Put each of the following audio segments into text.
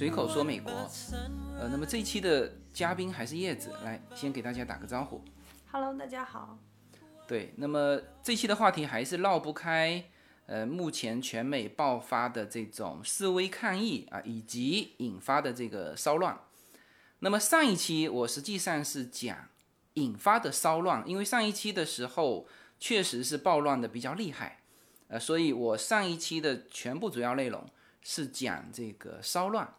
好，随口说美国，呃，那么这一期的嘉宾还是叶子，来先给大家打个招呼。Hello，大家好。对，那么这期的话题还是绕不开，呃，目前全美爆发的这种示威抗议啊，以及引发的这个骚乱。那么上一期我实际上是讲引发的骚乱，因为上一期的时候确实是暴乱的比较厉害，呃，所以我上一期的全部主要内容是讲这个骚乱。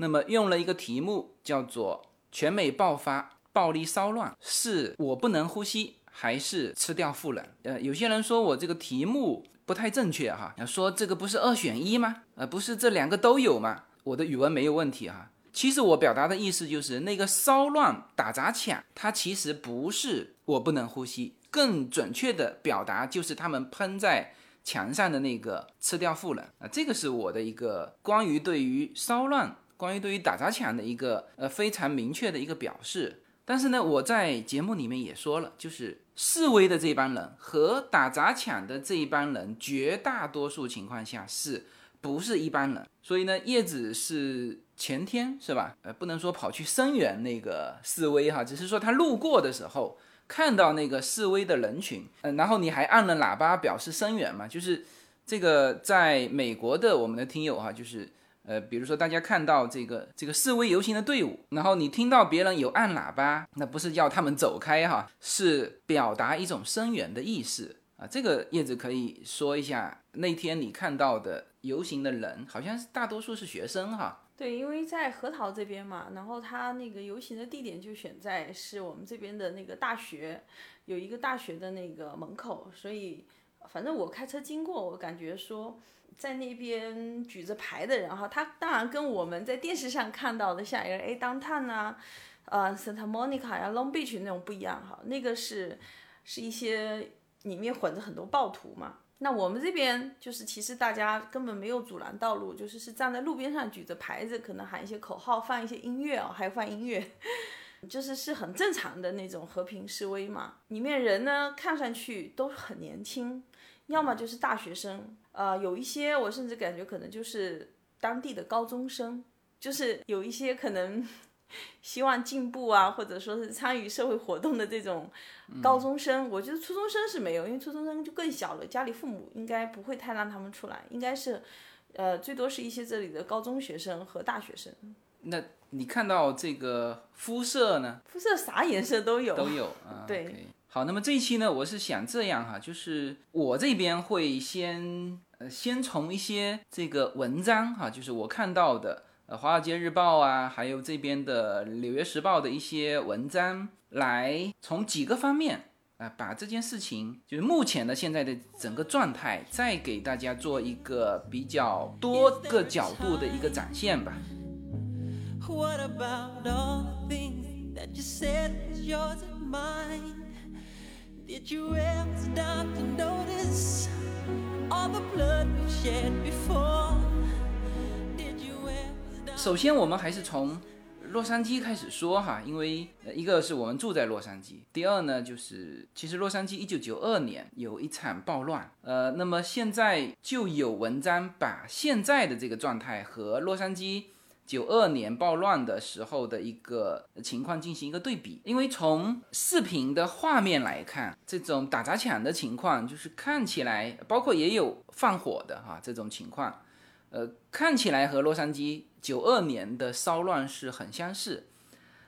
那么用了一个题目叫做“全美爆发暴力骚乱，是我不能呼吸”。还是吃掉富人？呃，有些人说我这个题目不太正确哈，说这个不是二选一吗？呃，不是这两个都有吗？我的语文没有问题哈。其实我表达的意思就是那个骚乱打砸抢，它其实不是我不能呼吸，更准确的表达就是他们喷在墙上的那个吃掉富人啊，这个是我的一个关于对于骚乱、关于对于打砸抢的一个呃非常明确的一个表示。但是呢，我在节目里面也说了，就是示威的这帮人和打砸抢的这一帮人，绝大多数情况下是不是一般人？所以呢，叶子是前天是吧？呃，不能说跑去声援那个示威哈，只是说他路过的时候看到那个示威的人群，嗯、然后你还按了喇叭表示声援嘛？就是这个在美国的我们的听友哈，就是。呃，比如说大家看到这个这个示威游行的队伍，然后你听到别人有按喇叭，那不是叫他们走开哈，是表达一种声援的意思啊。这个叶子可以说一下，那天你看到的游行的人，好像是大多数是学生哈。对，因为在核桃这边嘛，然后他那个游行的地点就选在是我们这边的那个大学，有一个大学的那个门口，所以反正我开车经过，我感觉说。在那边举着牌的人哈，他当然跟我们在电视上看到的像 L A Downtown 啊，呃 Santa Monica 呀、Long Beach 那种不一样哈，那个是是一些里面混着很多暴徒嘛。那我们这边就是其实大家根本没有阻拦道路，就是是站在路边上举着牌子，可能喊一些口号，放一些音乐哦，还有放音乐，就是是很正常的那种和平示威嘛。里面人呢看上去都很年轻，要么就是大学生。呃，有一些我甚至感觉可能就是当地的高中生，就是有一些可能 希望进步啊，或者说是参与社会活动的这种高中生。我觉得初中生是没有，因为初中生就更小了，家里父母应该不会太让他们出来，应该是呃最多是一些这里的高中学生和大学生。那你看到这个肤色呢？肤色啥颜色都有，都有 啊。对。好，那么这一期呢，我是想这样哈，就是我这边会先呃先从一些这个文章哈，就是我看到的呃《华尔街日报》啊，还有这边的《纽约时报》的一些文章，来从几个方面啊、把这件事情就是目前的现在的整个状态，再给大家做一个比较多个角度的一个展现吧。What about all the things that you said was yours and mine? Did you ever stop to notice all the blood we shed before? Did you ever stop? 首先，我们还是从洛杉矶开始说哈，因为一个是我们住在洛杉矶，第二呢就是其实洛杉矶一九九二年有一场暴乱，呃，那么现在就有文章把现在的这个状态和洛杉矶。九二年暴乱的时候的一个情况进行一个对比，因为从视频的画面来看，这种打砸抢的情况，就是看起来，包括也有放火的哈这种情况，呃，看起来和洛杉矶九二年的骚乱是很相似，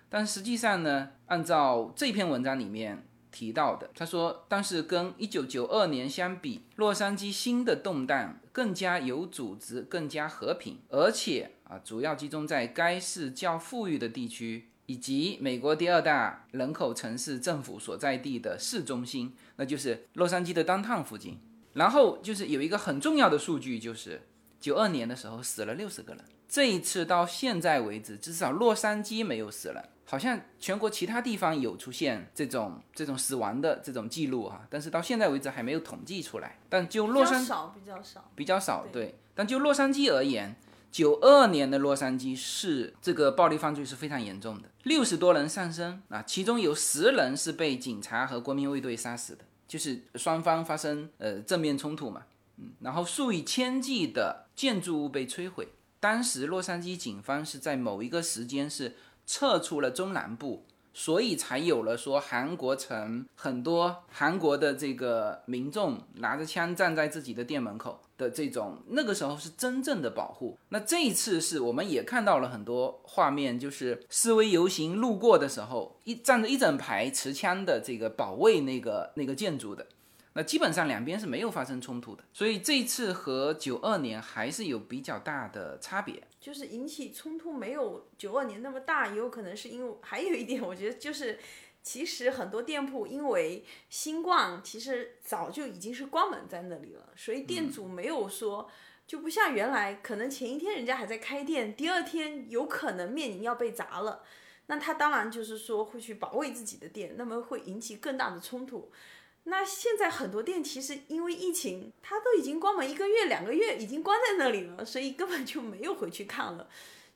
但实际上呢，按照这篇文章里面提到的，他说，但是跟一九九二年相比，洛杉矶新的动荡更加有组织，更加和平，而且。啊，主要集中在该市较富裕的地区，以及美国第二大人口城市政府所在地的市中心，那就是洛杉矶的 downtown 附近。然后就是有一个很重要的数据，就是九二年的时候死了六十个人。这一次到现在为止，至少洛杉矶没有死人，好像全国其他地方有出现这种这种死亡的这种记录啊，但是到现在为止还没有统计出来。但就洛杉比较少，比较少，比较少，对。但就洛杉矶而言。九二年的洛杉矶是这个暴力犯罪是非常严重的，六十多人丧生啊，其中有十人是被警察和国民卫队杀死的，就是双方发生呃正面冲突嘛，嗯，然后数以千计的建筑物被摧毁，当时洛杉矶警方是在某一个时间是撤出了中南部。所以才有了说韩国城很多韩国的这个民众拿着枪站在自己的店门口的这种，那个时候是真正的保护。那这一次是我们也看到了很多画面，就是示威游行路过的时候，一站着一整排持枪的这个保卫那个那个建筑的。那基本上两边是没有发生冲突的，所以这一次和九二年还是有比较大的差别。就是引起冲突没有九二年那么大，也有可能是因为还有一点，我觉得就是其实很多店铺因为新冠，其实早就已经是关门在那里了，所以店主没有说就不像原来，可能前一天人家还在开店，第二天有可能面临要被砸了，那他当然就是说会去保卫自己的店，那么会引起更大的冲突。那现在很多店其实因为疫情，它都已经关门一个月、两个月，已经关在那里了，所以根本就没有回去看了。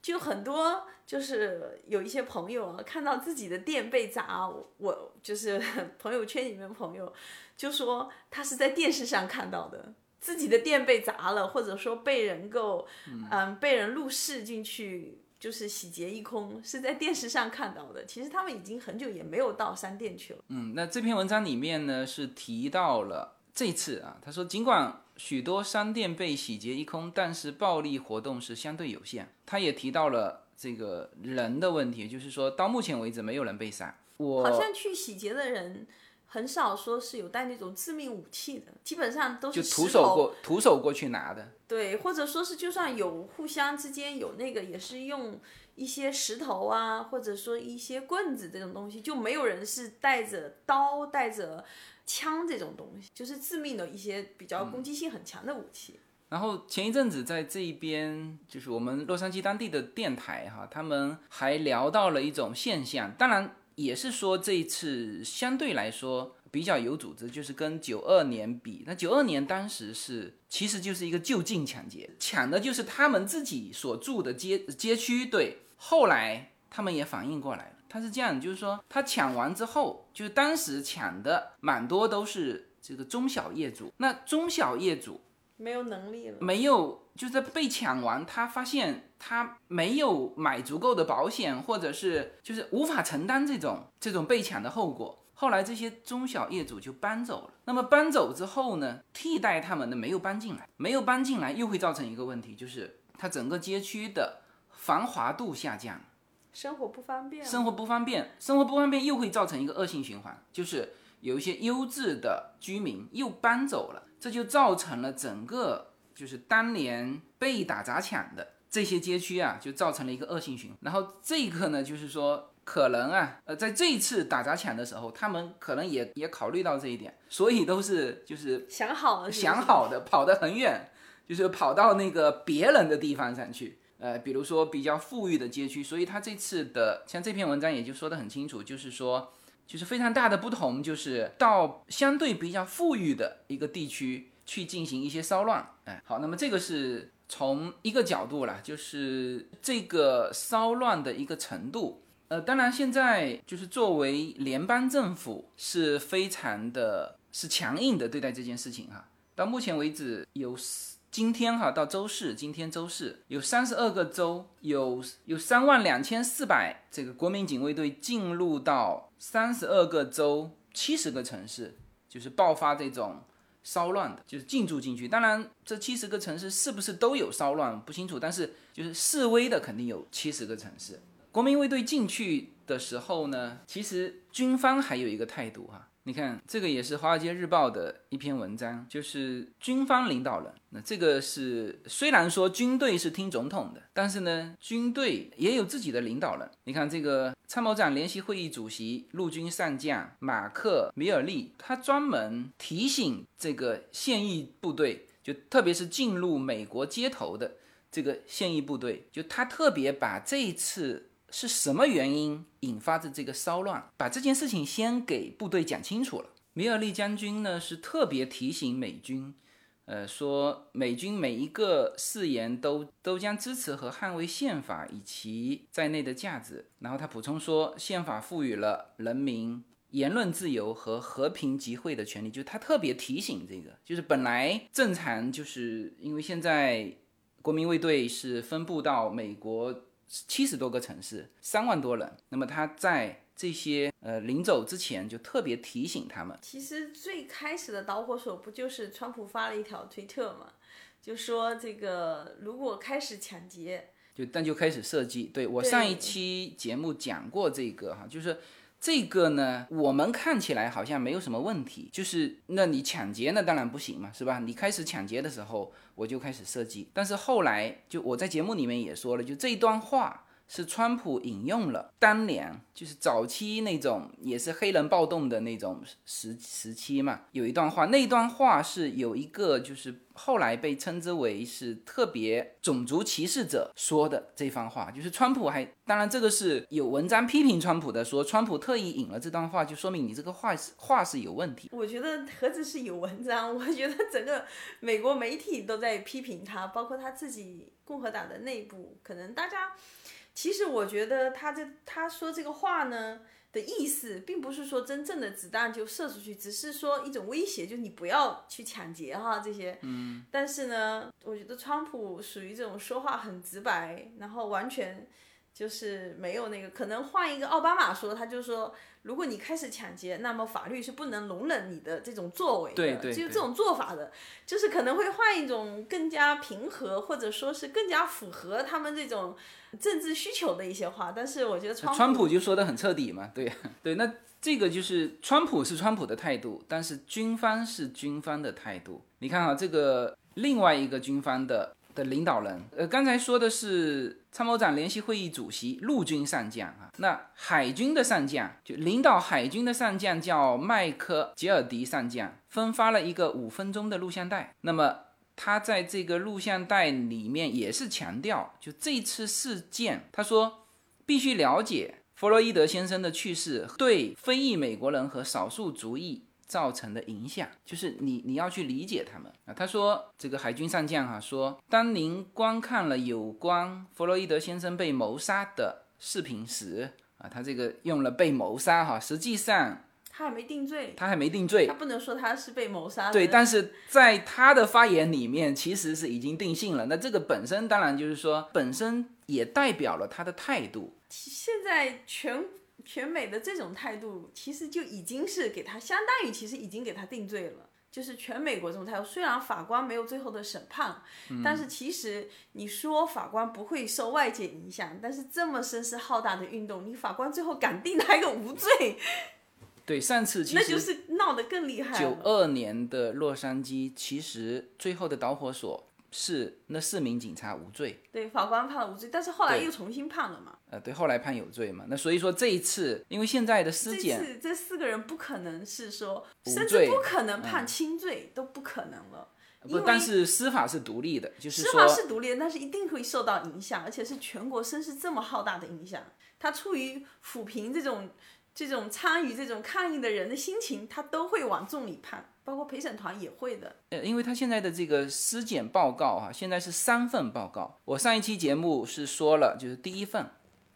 就很多就是有一些朋友啊，看到自己的店被砸，我就是 朋友圈里面朋友就说他是在电视上看到的，自己的店被砸了，或者说被人够嗯被人入室进去。就是洗劫一空，是在电视上看到的。其实他们已经很久也没有到商店去了。嗯，那这篇文章里面呢是提到了这次啊，他说尽管许多商店被洗劫一空，但是暴力活动是相对有限。他也提到了这个人的问题，就是说到目前为止没有人被杀。我好像去洗劫的人。很少说是有带那种致命武器的，基本上都是就徒手过徒手过去拿的。对，或者说是就算有互相之间有那个，也是用一些石头啊，或者说一些棍子这种东西，就没有人是带着刀、带着枪这种东西，就是致命的一些比较攻击性很强的武器。然后前一阵子在这一边，就是我们洛杉矶当地的电台哈，他们还聊到了一种现象，当然。也是说这一次相对来说比较有组织，就是跟九二年比，那九二年当时是其实就是一个就近抢劫，抢的就是他们自己所住的街街区。对，后来他们也反应过来了，他是这样，就是说他抢完之后，就是当时抢的蛮多都是这个中小业主，那中小业主没有能力了，没有。就是被抢完，他发现他没有买足够的保险，或者是就是无法承担这种这种被抢的后果。后来这些中小业主就搬走了。那么搬走之后呢，替代他们的没有搬进来，没有搬进来又会造成一个问题，就是它整个街区的繁华度下降，生活不方便，生活不方便，生活不方便又会造成一个恶性循环，就是有一些优质的居民又搬走了，这就造成了整个。就是当年被打砸抢的这些街区啊，就造成了一个恶性循环。然后这一刻呢，就是说可能啊，呃，在这一次打砸抢的时候，他们可能也也考虑到这一点，所以都是就是想好了，想好的，跑得很远，就是跑到那个别人的地方上去，呃，比如说比较富裕的街区。所以他这次的像这篇文章也就说得很清楚，就是说，就是非常大的不同，就是到相对比较富裕的一个地区。去进行一些骚乱，哎，好，那么这个是从一个角度了，就是这个骚乱的一个程度。呃，当然现在就是作为联邦政府是非常的，是强硬的对待这件事情哈。到目前为止，有今天哈到周四，今天周四有三十二个州，有有三万两千四百这个国民警卫队进入到三十二个州七十个城市，就是爆发这种。骚乱的，就是进驻进去。当然，这七十个城市是不是都有骚乱不清楚，但是就是示威的肯定有七十个城市。国民卫队进去的时候呢，其实军方还有一个态度哈。你看，这个也是《华尔街日报》的一篇文章，就是军方领导人。那这个是虽然说军队是听总统的，但是呢，军队也有自己的领导人。你看，这个参谋长联席会议主席陆军上将马克·米尔利，他专门提醒这个现役部队，就特别是进入美国街头的这个现役部队，就他特别把这一次。是什么原因引发的这个骚乱？把这件事情先给部队讲清楚了。米尔利将军呢是特别提醒美军，呃，说美军每一个誓言都都将支持和捍卫宪法以及在内的价值。然后他补充说，宪法赋予了人民言论自由和和平集会的权利。就他特别提醒这个，就是本来正常，就是因为现在。国民卫队是分布到美国七十多个城市，三万多人。那么他在这些呃临走之前就特别提醒他们，其实最开始的导火索不就是川普发了一条推特嘛，就说这个如果开始抢劫，就但就开始设计。对我上一期节目讲过这个哈，就是这个呢，我们看起来好像没有什么问题，就是那你抢劫那当然不行嘛，是吧？你开始抢劫的时候我就开始设计，但是后来就我在节目里面也说了，就这一段话。是川普引用了当年就是早期那种也是黑人暴动的那种时时期嘛，有一段话，那段话是有一个就是后来被称之为是特别种族歧视者说的这番话，就是川普还当然这个是有文章批评川普的，说川普特意引了这段话，就说明你这个话是话是有问题。我觉得何止是有文章，我觉得整个美国媒体都在批评他，包括他自己共和党的内部，可能大家。其实我觉得他这他说这个话呢的意思，并不是说真正的子弹就射出去，只是说一种威胁，就你不要去抢劫哈这些。嗯。但是呢，我觉得川普属于这种说话很直白，然后完全就是没有那个，可能换一个奥巴马说，他就说，如果你开始抢劫，那么法律是不能容忍你的这种作为的，对对对就是这种做法的，就是可能会换一种更加平和，或者说是更加符合他们这种政治需求的一些话。但是我觉得川川普就说的很彻底嘛，对对，那这个就是川普是川普的态度，但是军方是军方的态度。你看啊，这个另外一个军方的的领导人，呃，刚才说的是参谋长联席会议主席陆军上将啊，那海军的上将就领导海军的上将叫麦克吉尔迪上将，分发了一个五分钟的录像带，那么。他在这个录像带里面也是强调，就这次事件，他说必须了解弗洛伊德先生的去世对非裔美国人和少数族裔造成的影响，就是你你要去理解他们啊。他说这个海军上将哈、说，当您观看了有关弗洛伊德先生被谋杀的视频时啊，他这个用了被谋杀哈、实际上他还没定罪，他还没定罪他，不能说他是被谋杀的。对，但是在他的发言里面，其实是已经定性了。那这个本身当然就是说，本身也代表了他的态度。现在全全美的这种态度，其实就已经是给他相当于其实已经给他定罪了。就是全美国这种态度，虽然法官没有最后的审判，但是其实你说法官不会受外界影响，但是这么声势浩大的运动，你法官最后敢定他一个无罪，对，上次其实那就是闹得更厉害九了。二年的洛杉矶，其实最后的导火索是那四名警察无罪。对，法官判了无罪，但是后来又重新判了嘛。呃，对，后来判有罪嘛。那所以说这一次，因为现在的尸这检，次这四个人不可能是说，无甚至不可能判轻罪，都不可能了。不，但是司法是独立的，就是司法，是独立的，但是一定会受到影响，而且是全国声势这么浩大的影响。他出于抚平这种这种参与这种抗议的人的心情，他都会往重里判，包括陪审团也会的。呃，因为他现在的这个尸检报告啊、现在是三份报告。我上一期节目是说了，就是第一份，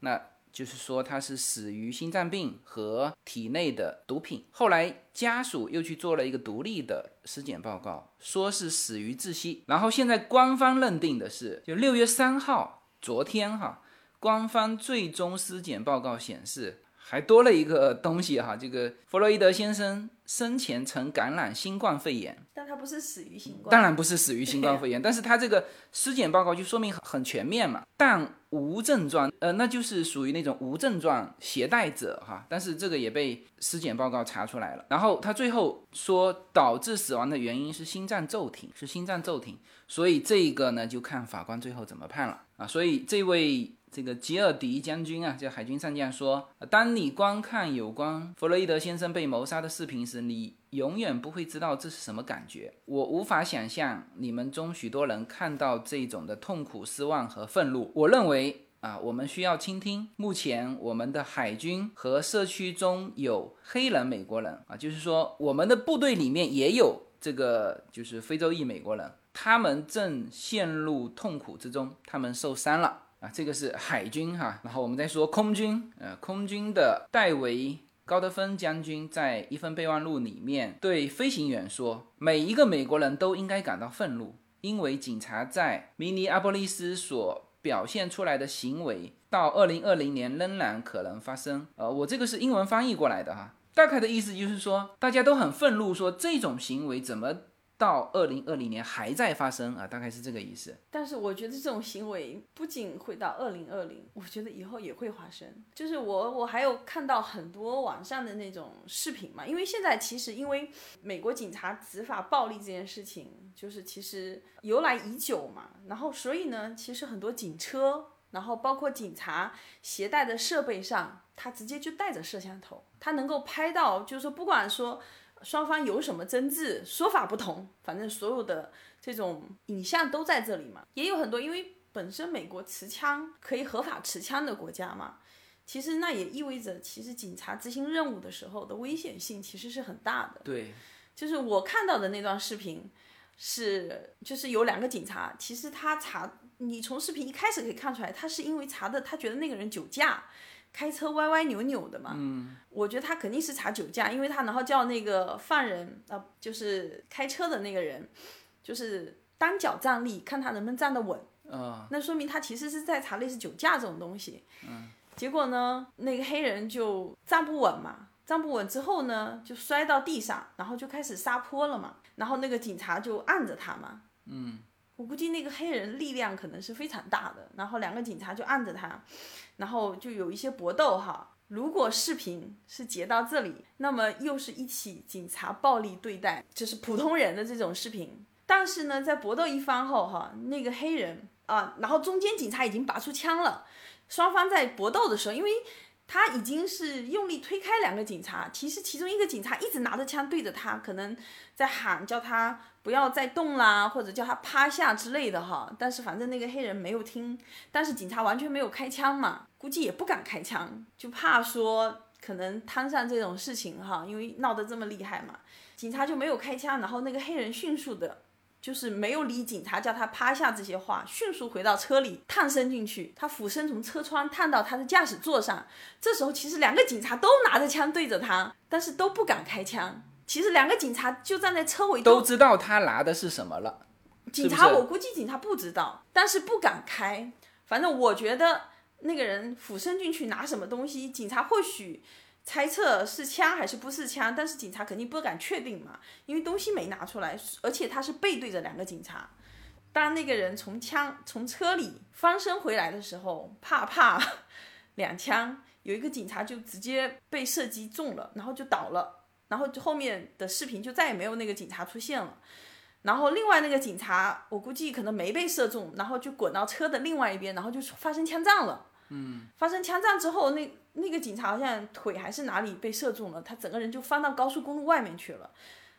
那就是说他是死于心脏病和体内的毒品。后来家属又去做了一个独立的尸检报告，说是死于窒息。然后现在官方认定的是，就六月三号，昨天哈，官方最终尸检报告显示。还多了一个东西哈，这个弗洛伊德先生生前曾感染新冠肺炎，但他不是死于新冠，当然不是死于新冠肺炎，但是他这个尸检报告就说明很很全面嘛，但无症状，呃，那就是属于那种无症状携带者哈，但是这个也被尸检报告查出来了。然后他最后说导致死亡的原因是心脏骤停，是心脏骤停，所以这个呢就看法官最后怎么判了啊。所以这位。这个吉尔迪将军啊，这海军上将说，当你观看有关弗洛伊德先生被谋杀的视频时，你永远不会知道这是什么感觉。我无法想象你们中许多人看到这种的痛苦、失望和愤怒。我认为啊，我们需要倾听。目前我们的海军和社区中有黑人美国人啊，就是说我们的部队里面也有这个就是非洲裔美国人，他们正陷入痛苦之中，他们受伤了。啊，这个是海军哈，然后我们再说空军，呃，空军的戴维高德芬将军在一份备忘录里面对飞行员说，每一个美国人都应该感到愤怒，因为警察在明尼阿波利斯所表现出来的行为，到二零二零年仍然可能发生。呃，我这个是英文翻译过来的哈，大概的意思就是说，大家都很愤怒，说这种行为怎么？到二零二零年还在发生啊，大概是这个意思。但是我觉得这种行为不仅会到二零二零，我觉得以后也会发生。就是我我还有看到很多网上的那种视频嘛，因为现在其实因为美国警察执法暴力这件事情，就是其实由来已久嘛，然后所以呢，其实很多警车，然后包括警察携带的设备上，他直接就带着摄像头，他能够拍到，就是说不管说。双方有什么争执，说法不同，反正所有的这种影像都在这里嘛。也有很多，因为本身美国持枪可以合法持枪的国家嘛，其实那也意味着，其实警察执行任务的时候的危险性其实是很大的。对，就是我看到的那段视频，是就是有两个警察，其实他查，你从视频一开始可以看出来，他是因为查的，他觉得那个人酒驾。开车歪歪扭扭的嘛，嗯，我觉得他肯定是查酒驾，因为他然后叫那个犯人啊，就是开车的那个人，就是单脚站立，看他能不能站得稳，啊，那说明他其实是在查类似酒驾这种东西，嗯，结果呢，那个黑人就站不稳嘛，站不稳之后呢，就摔到地上，然后就开始撒泼了嘛，然后那个警察就按着他嘛，嗯。我估计那个黑人力量可能是非常大的，然后两个警察就按着他，然后就有一些搏斗哈。如果视频是截到这里，那么又是一起警察暴力对待，就是普通人的这种视频。但是呢，在搏斗一番后哈，那个黑人啊，然后中间警察已经拔出枪了，双方在搏斗的时候，因为。他已经是用力推开两个警察，其实其中一个警察一直拿着枪对着他，可能在喊叫他不要再动啦，或者叫他趴下之类的哈。但是反正那个黑人没有听，但是警察完全没有开枪嘛，估计也不敢开枪，就怕说可能摊上这种事情哈，因为闹得这么厉害嘛，警察就没有开枪，然后那个黑人迅速的。就是没有理警察叫他趴下这些话，迅速回到车里，探身进去，他俯身从车窗探到他的驾驶座上。这时候其实两个警察都拿着枪对着他，但是都不敢开枪。其实两个警察就站在车尾，都知道他拿的是什么了。警察，我估计警察不知道，但是不敢开。反正我觉得那个人俯身进去拿什么东西，警察或许。猜测是枪还是不是枪，但是警察肯定不敢确定嘛，因为东西没拿出来，而且他是背对着两个警察。当那个人从枪从车里翻身回来的时候，啪啪 两枪，有一个警察就直接被射击中了，然后就倒了，然后后面的视频就再也没有那个警察出现了。然后另外那个警察，我估计可能没被射中，然后就滚到车的另外一边，然后就发生枪战了。嗯，发生枪战之后，那那个警察好像腿还是哪里被射中了，他整个人就翻到高速公路外面去了。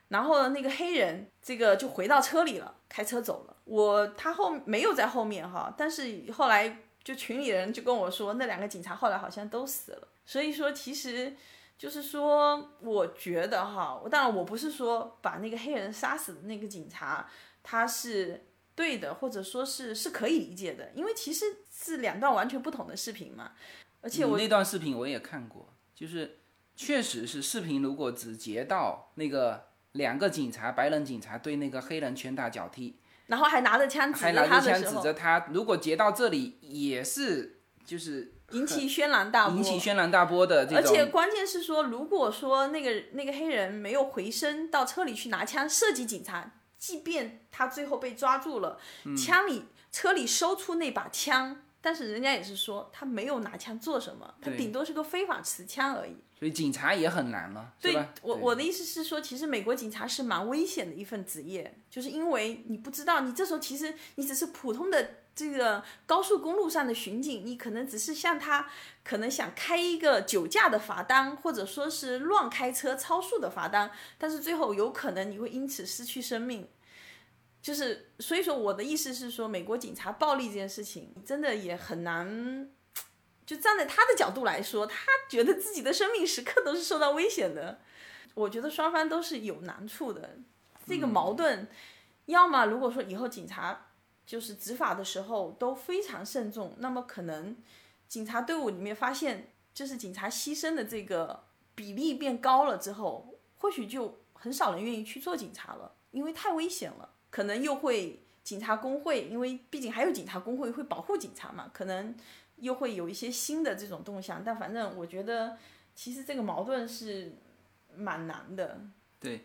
然后那个黑人这个就回到车里了，开车走了。我他后没有在后面哈，但是后来就群里人就跟我说，那两个警察后来好像都死了。所以说，其实就是说，我觉得哈，我当然我不是说把那个黑人杀死的那个警察他是对的，或者说是是可以理解的，因为其实。是两段完全不同的视频嘛？而且我那段视频我也看过，就是确实是视频，如果只截到那个两个警察，白人警察对那个黑人拳打脚踢，然后还拿着枪指着他的时候，指着他，如果截到这里也是就是 引起轩然大波，引起轩然大波的这种。而且关键是说，如果说那个那个黑人没有回身到车里去拿枪射击警察，即便他最后被抓住了，枪里车里搜出那把枪。但是人家也是说他没有拿枪做什么，他顶多是个非法持枪而已。所以警察也很难了，对我我的意思是说，其实美国警察是蛮危险的一份职业，就是因为你不知道，你这时候其实你只是普通的这个高速公路上的巡警，你可能只是向他可能想开一个酒驾的罚单，或者说是乱开车超速的罚单，但是最后有可能你会因此失去生命。就是，所以说我的意思是说，美国警察暴力这件事情真的也很难。就站在他的角度来说，他觉得自己的生命时刻都是受到危险的。我觉得双方都是有难处的。这个矛盾，要么如果说以后警察就是执法的时候都非常慎重，那么可能警察队伍里面发现，就是警察牺牲的这个比例变高了之后，或许就很少人愿意去做警察了，因为太危险了。可能又会警察工会，因为毕竟还有警察工会会保护警察嘛，可能又会有一些新的这种动向。但反正我觉得，其实这个矛盾是蛮难的。对，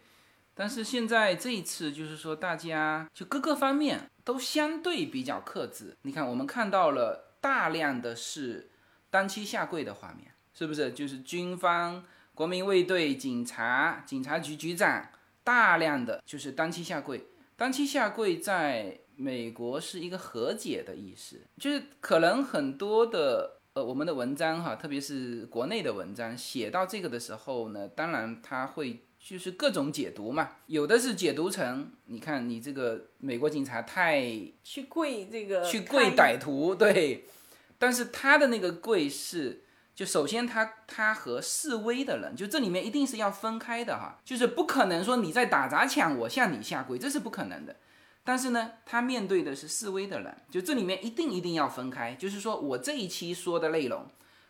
但是现在这一次就是说，大家就各个方面都相对比较克制。你看，我们看到了大量的是单膝下跪的画面，是不是？就是军方、国民卫队、警察、警察局局长，大量的就是单膝下跪。单膝下跪在美国是一个和解的意思，就是可能很多的呃我们的文章哈，特别是国内的文章写到这个的时候呢，当然他会就是各种解读嘛，有的是解读成你看你这个美国警察太去跪这个去跪歹徒，对，但是他的那个跪是。就首先他他和示威的人，就这里面一定是要分开的哈，就是不可能说你在打砸抢，我向你下跪，这是不可能的。但是呢，他面对的是示威的人，就这里面一定一定要分开，就是说我这一期说的内容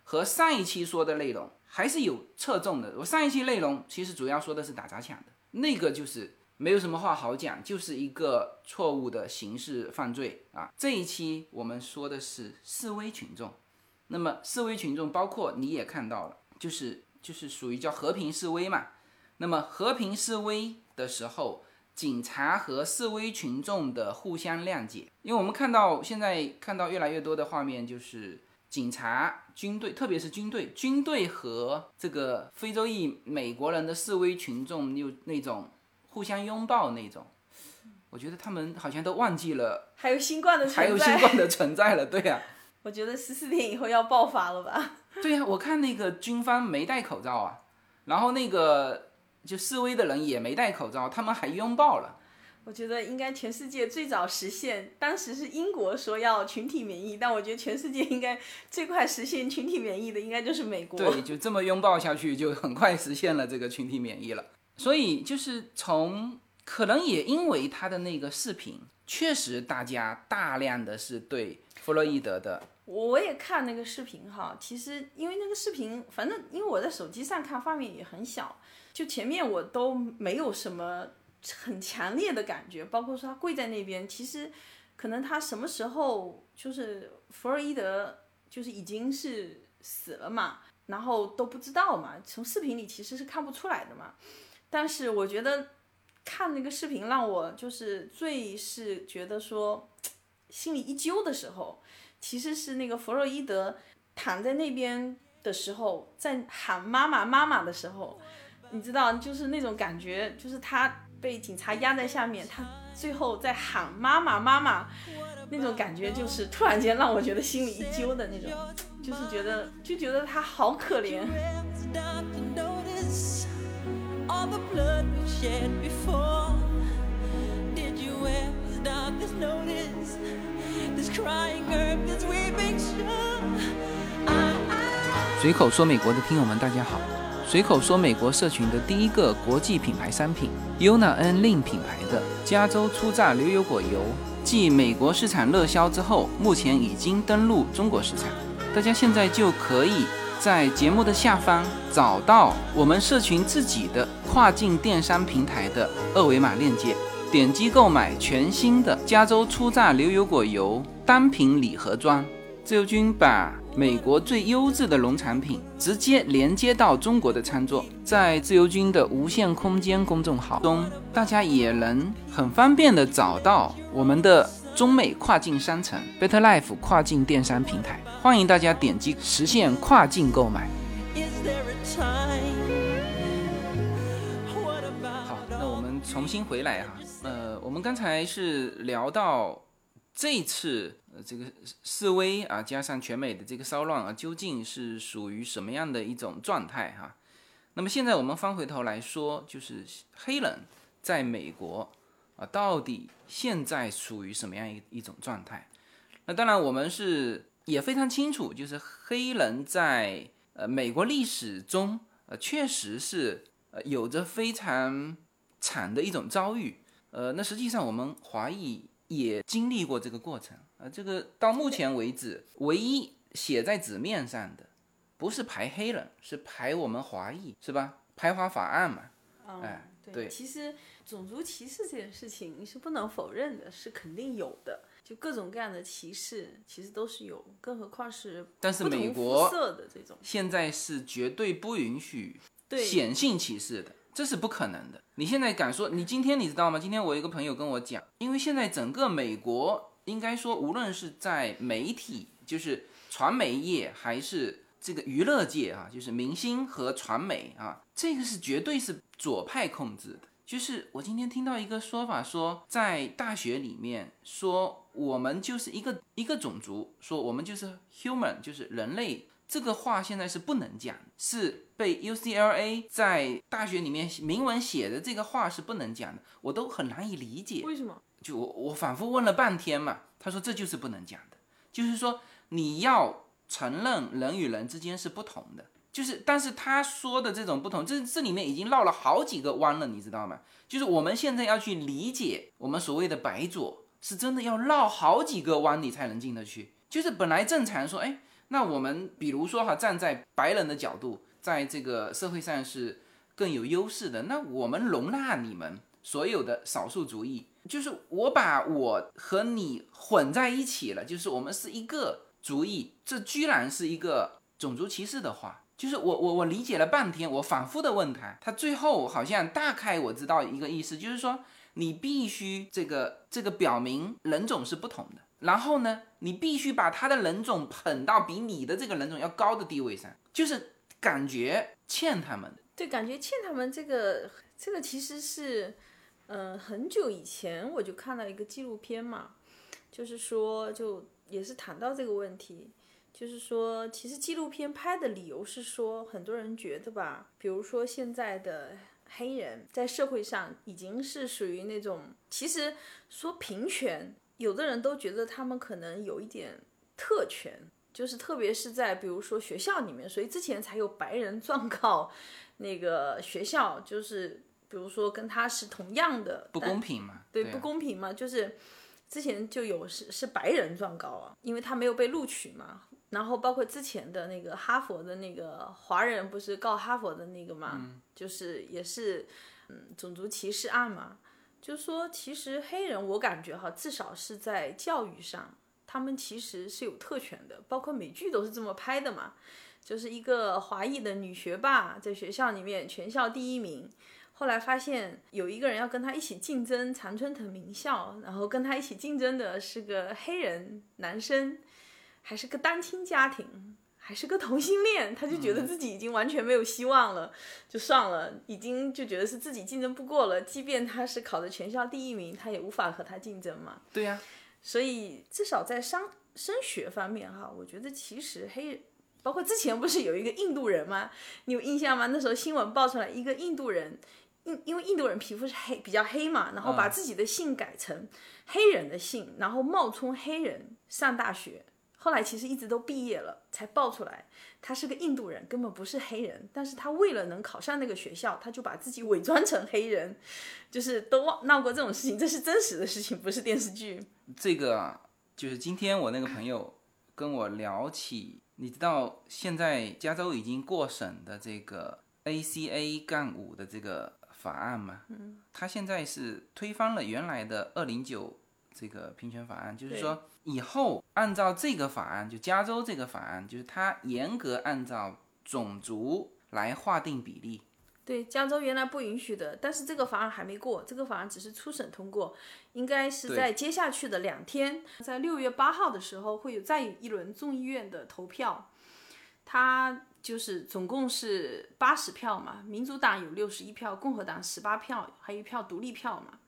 和上一期说的内容还是有侧重的。我上一期内容其实主要说的是打砸抢的，那个就是没有什么话好讲，就是一个错误的刑事犯罪啊。这一期我们说的是示威群众。那么示威群众，包括你也看到了，就是就是属于叫和平示威嘛。那么和平示威的时候，警察和示威群众的互相谅解，因为我们看到现在看到越来越多的画面，就是警察、军队，特别是军队，军队和这个非洲裔美国人的示威群众又那种互相拥抱那种，我觉得他们好像都忘记了 还有新冠的存在，还有新冠的存在了，对呀。我觉得十四天以后要爆发了吧？对呀，我看那个军方没戴口罩啊，然后那个就示威的人也没戴口罩，他们还拥抱了。我觉得应该全世界最早实现，当时是英国说要群体免疫，但我觉得全世界应该最快实现群体免疫的应该就是美国。对，就这么拥抱下去，就很快实现了这个群体免疫了。所以就是从可能也因为他的那个视频，确实大家大量的是对弗洛伊德的。我也看那个视频哈，其实因为那个视频，反正因为我在手机上看，画面也很小，就前面我都没有什么很强烈的感觉，包括说他跪在那边，其实可能他什么时候就是弗洛伊德就是已经是死了嘛，然后都不知道嘛，从视频里其实是看不出来的嘛，但是我觉得看那个视频让我就是最是觉得说心里一揪的时候。其实是那个弗洛伊德躺在那边的时候，在喊妈妈妈妈的时候，你知道，就是那种感觉，就是他被警察压在下面，他最后在喊妈妈妈妈，那种感觉就是突然间让我觉得心里一揪的那种，就是觉得就觉得他好可怜。随口说美国的听友们，大家好！随口说美国社群的第一个国际品牌商品，Yuna N Lin 品牌的加州初榨牛油果油，继美国市场热销之后，目前已经登陆中国市场。大家现在就可以在节目的下方找到我们社群自己的跨境电商平台的二维码链接。点击购买全新的加州初榨牛油果油单品礼盒装。自由军把美国最优质的农产品直接连接到中国的餐桌，在自由军的无限空间公众号中，大家也能很方便的找到我们的中美跨境商城 Better Life 跨境电商平台，欢迎大家点击实现跨境购买。好，那我们重新回来哈。呃，我们刚才是聊到这次这个示威啊，加上全美的这个骚乱啊，究竟是属于什么样的一种状态哈？那么现在我们翻回头来说，就是黑人在美国啊，到底现在属于什么样一一种状态？那当然我们是也非常清楚，就是黑人在呃美国历史中呃确实是呃有着非常惨的一种遭遇。呃，那实际上我们华裔也经历过这个过程啊。这个到目前为止，唯一写在纸面上的，不是排黑人，是排我们华裔，是吧？排华法案嘛，哎，对其实种族歧视这件事情你是不能否认的，是肯定有的。就各种各样的歧视，其实都是有，更何况是但是美国色的这种。现在是绝对不允许对显性歧视的，这是不可能的。你现在敢说？你今天你知道吗？今天我有一个朋友跟我讲，因为现在整个美国应该说，无论是在媒体，就是传媒业，还是这个娱乐界啊，就是明星和传媒啊，这个是绝对是左派控制的。就是我今天听到一个说法说，在大学里面说我们就是一个一个种族，说我们就是 human，就是人类。这个话现在是不能讲，是被 UCLA 在大学里面明文写的这个话是不能讲的，我都很难以理解。为什么？就我我反复问了半天嘛，他说这就是不能讲的，就是说你要承认人与人之间是不同的，就是但是他说的这种不同，这这里面已经绕了好几个弯了，你知道吗？就是我们现在要去理解我们所谓的白左，是真的要绕好几个弯你才能进得去。就是本来正常说，哎，那我们比如说哈，站在白人的角度，在这个社会上是更有优势的，那我们容纳你们所有的少数族裔，就是我把我和你混在一起了，就是我们是一个族裔，这居然是一个种族歧视的话。就是我我我理解了半天，我反复的问他，他最后好像大概我知道一个意思，就是说你必须这个这个表明人种是不同的，然后呢，你必须把他的人种捧到比你的这个人种要高的地位上，就是感觉欠他们的。对，感觉欠他们这个这个其实是，嗯、很久以前我就看了一个纪录片嘛，就是说就也是谈到这个问题，就是说其实纪录片拍的理由是说，很多人觉得吧，比如说现在的黑人在社会上已经是属于那种，其实说平权，有的人都觉得他们可能有一点特权。就是特别是在比如说学校里面，所以之前才有白人 状告那个学校，就是比如说跟他是同样的不公平嘛？对，啊不公平嘛，就是之前就有是是白人状告啊，因为他没有被录取嘛。然后包括之前的那个哈佛的那个华人不是告哈佛的那个嘛，就是也是嗯种族歧视案嘛，就是说其实黑人我感觉哈，至少是在教育上，他们其实是有特权的，包括美剧都是这么拍的嘛，就是一个华裔的女学霸在学校里面全校第一名。后来发现有一个人要跟他一起竞争常春藤名校，然后跟他一起竞争的是个黑人男生，还是个单亲家庭，还是个同性恋，他就觉得自己已经完全没有希望了，就算了，已经就觉得是自己竞争不过了，即便他是考的全校第一名，他也无法和他竞争嘛。对呀、所以至少在商升学方面哈，我觉得其实黑人，包括之前不是有一个印度人吗？你有印象吗？那时候新闻爆出来一个印度人，因因为印度人皮肤是黑比较黑嘛，然后把自己的姓改成黑人的姓，然后冒充黑人上大学。后来其实一直都毕业了，才爆出来他是个印度人，根本不是黑人。但是他为了能考上那个学校，他就把自己伪装成黑人，就是都闹过这种事情，这是真实的事情，不是电视剧。这个啊，就是今天我那个朋友跟我聊起，你知道现在加州已经过审的这个 ACA 杠五的这个法案嘛？嗯，他现在是推翻了原来的二零九这个平权法案，就是说以后按照这个法案，就加州这个法案，就是它严格按照种族来划定比例。对，加州原来不允许的，但是这个法案还没过，这个法案只是初审通过，应该是在接下去的两天，在六月八号的时候会有再一轮众议院的投票，它就是总共是八十票嘛，民主党有六十一票，共和党十八票，还有一票独立票嘛。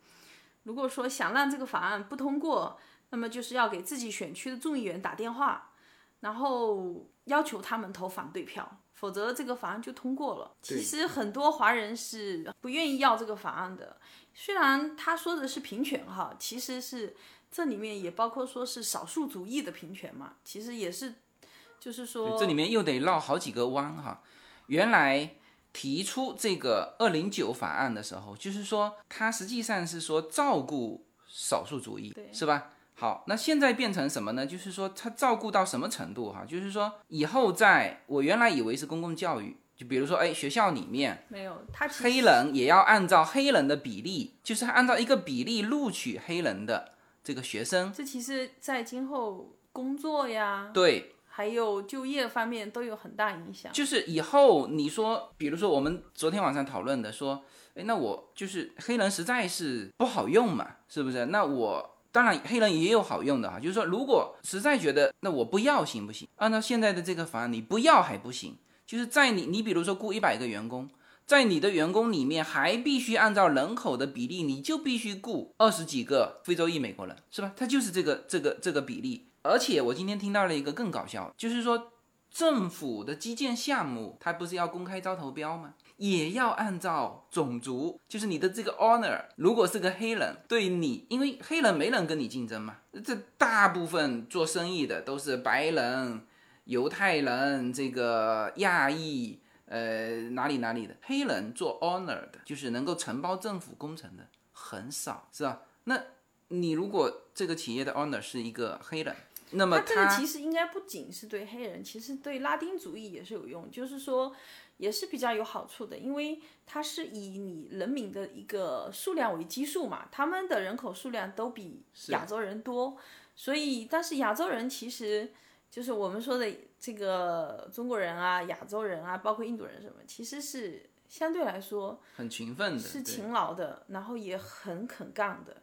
如果说想让这个法案不通过，那么就是要给自己选区的众议员打电话，然后要求他们投反对票，否则这个法案就通过了。其实很多华人是不愿意要这个法案的，虽然他说的是平权哈，其实是这里面也包括说是少数族裔的平权嘛，其实也是，就是说这里面又得绕好几个弯哈。原来提出这个二零九法案的时候，就是说它实际上是说照顾少数族裔，是吧？好，那现在变成什么呢？就是说它照顾到什么程度哈？就是说以后在我原来以为是公共教育，就比如说，哎，学校里面没有，他黑人也要按照黑人的比例，就是按照一个比例录取黑人的这个学生。这其实，在今后工作呀，对，还有就业方面都有很大影响。就是以后你说，比如说我们昨天晚上讨论的，说，哎，那我就是黑人实在是不好用嘛，是不是？那我当然黑人也有好用的哈，就是说，如果实在觉得那我不要行不行？按照现在的这个法案，你不要还不行，就是在你你比如说雇一百个员工。在你的员工里面，还必须按照人口的比例，你就必须雇二十几个非洲裔美国人，是吧？他就是这个这个这个比例。而且我今天听到了一个更搞笑，就是说政府的基建项目，它不是要公开招投标吗？也要按照种族，就是你的这个 honor，如果是个黑人，对你，因为黑人没人跟你竞争嘛，这大部分做生意的都是白人、犹太人、这个亚裔。呃，哪里哪里的黑人做 honor 的，就是能够承包政府工程的很少，是吧？那你如果这个企业的 owner 是一个黑人，那么他这个其实应该不仅是对黑人，其实对拉丁主义也是有用，就是说也是比较有好处的，因为它是以你人民的一个数量为基数嘛，他们的人口数量都比亚洲人多，所以但是亚洲人其实。就是我们说的这个中国人啊、亚洲人啊，包括印度人什么，其实是相对来说很勤奋的，是勤劳的，然后也很肯干的。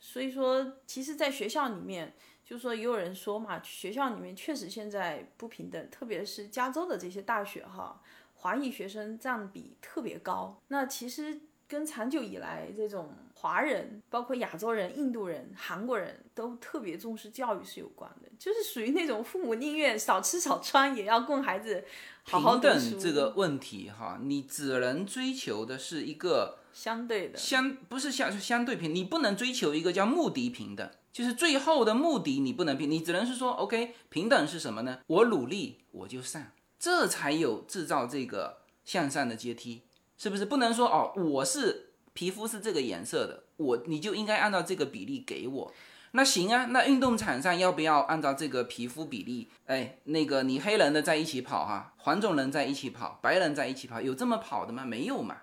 所以说，其实，在学校里面，就说也有人说嘛，学校里面确实现在不平等，特别是加州的这些大学哈，华裔学生占比特别高。那其实跟长久以来这种。华人，包括亚洲人、印度人、韩国人都特别重视教育是有关的，就是属于那种父母宁愿少吃少穿，也要供孩子好好读书。平等这个问题哈，你只能追求的是一个相对的，相不是相相对平，你不能追求一个叫目的平等，就是最后的目的你不能平，你只能是说 OK，平等是什么呢？我努力我就上，这才有制造这个向上的阶梯，是不是？不能说哦，我是。皮肤是这个颜色的，我你就应该按照这个比例给我。那行啊，那运动场上要不要按照这个皮肤比例？哎，那个你黑人的在一起跑哈，黄种人在一起跑，白人在一起跑，有这么跑的吗？没有嘛，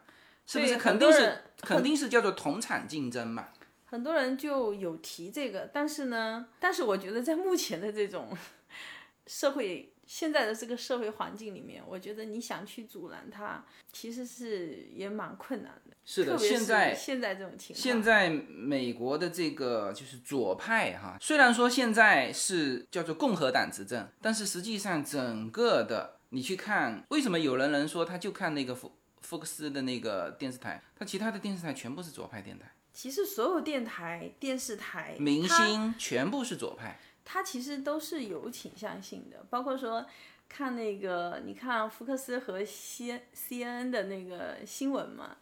是不是？肯定是肯定是叫做同场竞争嘛。很多人就有提这个，但是呢，但是我觉得在目前的这种 社会。现在的这个社会环境里面，我觉得你想去阻拦他，其实是也蛮困难的。是的，现在现在这种情况，现在美国的这个就是左派哈，虽然说现在是叫做共和党执政，但是实际上整个的你去看，为什么有人能说他就看那个福福克斯的那个电视台，他其他的电视台全部是左派电台。其实所有电台、电视台、明星全部是左派。它其实都是有倾向性的，包括说看那个，你看福克斯和 C C N N 的那个新闻嘛，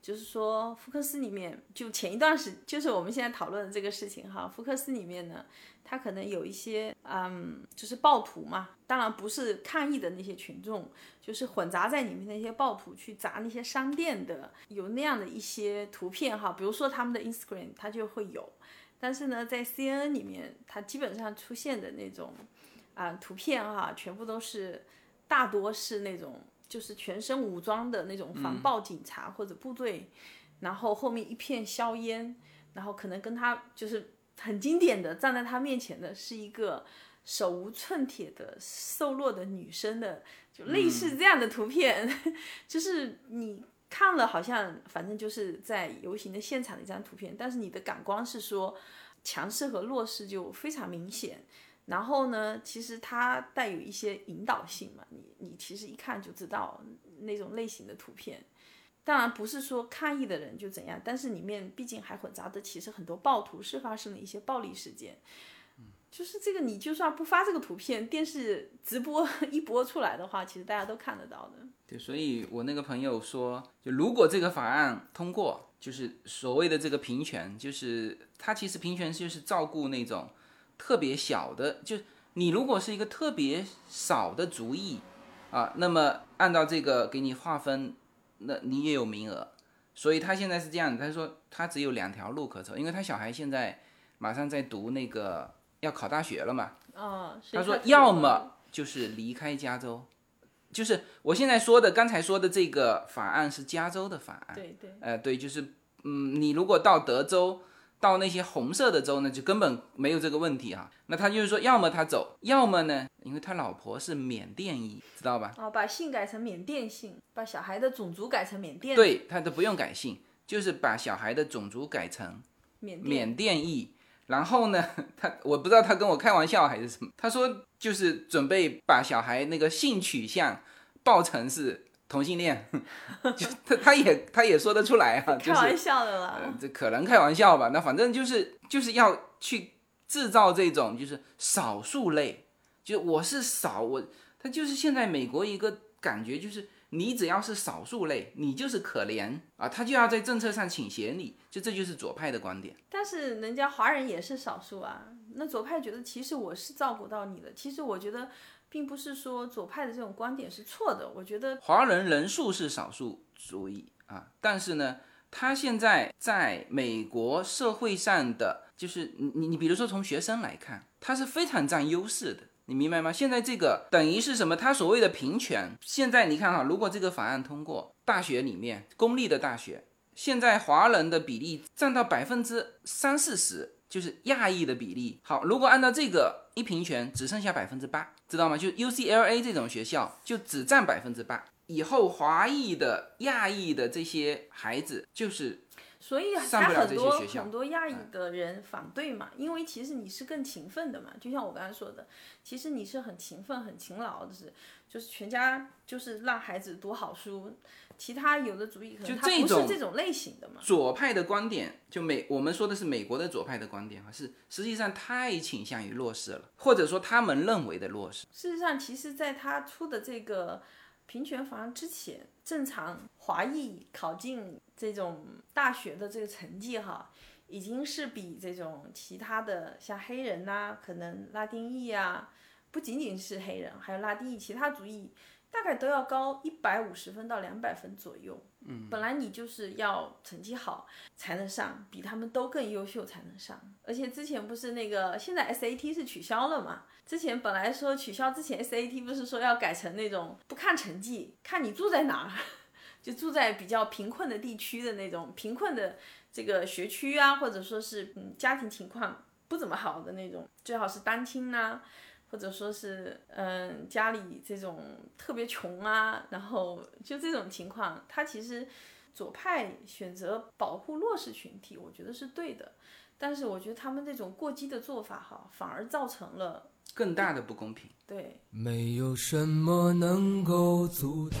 就是说福克斯里面就前一段时，就是我们现在讨论的这个事情哈，福克斯里面呢，它可能有一些嗯，就是暴徒嘛，当然不是抗议的那些群众，就是混杂在里面那些暴徒去砸那些商店的，有那样的一些图片哈，比如说他们的 Instagram 它就会有。但是呢，在 C N N 里面，它基本上出现的那种啊图片哈，全部都是大多是那种就是全身武装的那种防暴警察或者部队，然后后面一片硝烟，然后可能跟他就是很经典的站在他面前的是一个手无寸铁的瘦弱的女生的，就类似这样的图片，就是你。看了好像反正就是在游行的现场的一张图片，但是你的感官是说强势和弱势就非常明显。然后呢，其实它带有一些引导性嘛，你你其实一看就知道那种类型的图片。当然不是说抗议的人就怎样，但是里面毕竟还混杂的其实很多暴徒，是发生了一些暴力事件。就是这个，你就算不发这个图片，电视直播一播出来的话，其实大家都看得到的。对，所以我那个朋友说，就如果这个法案通过，就是所谓的这个平权，就是他其实平权就是照顾那种特别小的，就你如果是一个特别少的族裔啊，那么按照这个给你划分，那你也有名额。所以他现在是这样，他说他只有两条路可走，因为他小孩现在马上在读那个。要考大学了嘛？哦，他说要么就是离开加州，就是我现在说的，刚才说的这个法案是加州的法案。对对，呃，对，就是嗯，你如果到德州，到那些红色的州呢，就根本没有这个问题啊。那他就是说，要么他走，要么呢，因为他老婆是缅甸裔，知道吧？哦，把姓改成缅甸姓，把小孩的种族改成缅甸，，对，他都不用改姓，就是把小孩的种族改成缅甸，缅甸裔。然后呢，他我不知道他跟我开玩笑还是什么，他说就是准备把小孩那个性取向报成是同性恋，就他他也他也说得出来啊，就是开玩笑的呃啦。，这可能开玩笑吧。那反正就是就是要去制造这种就是少数类，就我是少，我他就是现在美国一个感觉就是。你只要是少数类，你就是可怜啊，他就要在政策上倾斜你，就这就是左派的观点。但是人家华人也是少数啊。那左派觉得其实我是照顾到你的，其实我觉得并不是说左派的这种观点是错的。我觉得华人人数是少数族裔啊，但是呢，他现在在美国社会上的，就是你你你，比如说从学生来看，他是非常占优势的，你明白吗？现在这个等于是什么？他所谓的平权，现在你看哈，如果这个法案通过，大学里面公立的大学，现在华人的比例占到百分之三四十。就是亚裔的比例好，如果按照这个一平权，只剩下百分之八，知道吗？就 UCLA 这种学校就只占百分之八，以后华裔的、亚裔的这些孩子就是所以上不了他很多这些学校嗯很多亚裔的人反对嘛，因为其实你是更勤奋的嘛，就像我刚才说的，其实你是很勤奋、很勤劳的，是就是全家就是让孩子读好书，其他有的主义可能就他不是这种这种类型的嘛。左派的观点，就美我们说的是美国的左派的观点啊，是实际上太倾向于弱势了，或者说他们认为的弱势。事实上，其实在他出的这个平权法案之前，正常华裔考进这种大学的这个成绩哈，已经是比这种其他的像黑人呐、可能拉丁裔啊，不仅仅是黑人，还有拉丁裔，其他族裔大概都要高一百五十分到两百分左右。嗯，本来你就是要成绩好才能上，比他们都更优秀才能上。而且之前不是那个，现在 SAT 是取消了嘛？之前本来说取消之前，SAT 不是说要改成那种不看成绩，看你住在哪儿，就住在比较贫困的地区的那种贫困的这个学区啊，或者说是嗯家庭情况不怎么好的那种，最好是单亲呐、或者说是嗯家里这种特别穷啊，然后就这种情况，他其实左派选择保护弱势群体，我觉得是对的。但是我觉得他们这种过激的做法哈，反而造成了更大的不公平。对没有什么能够阻挡。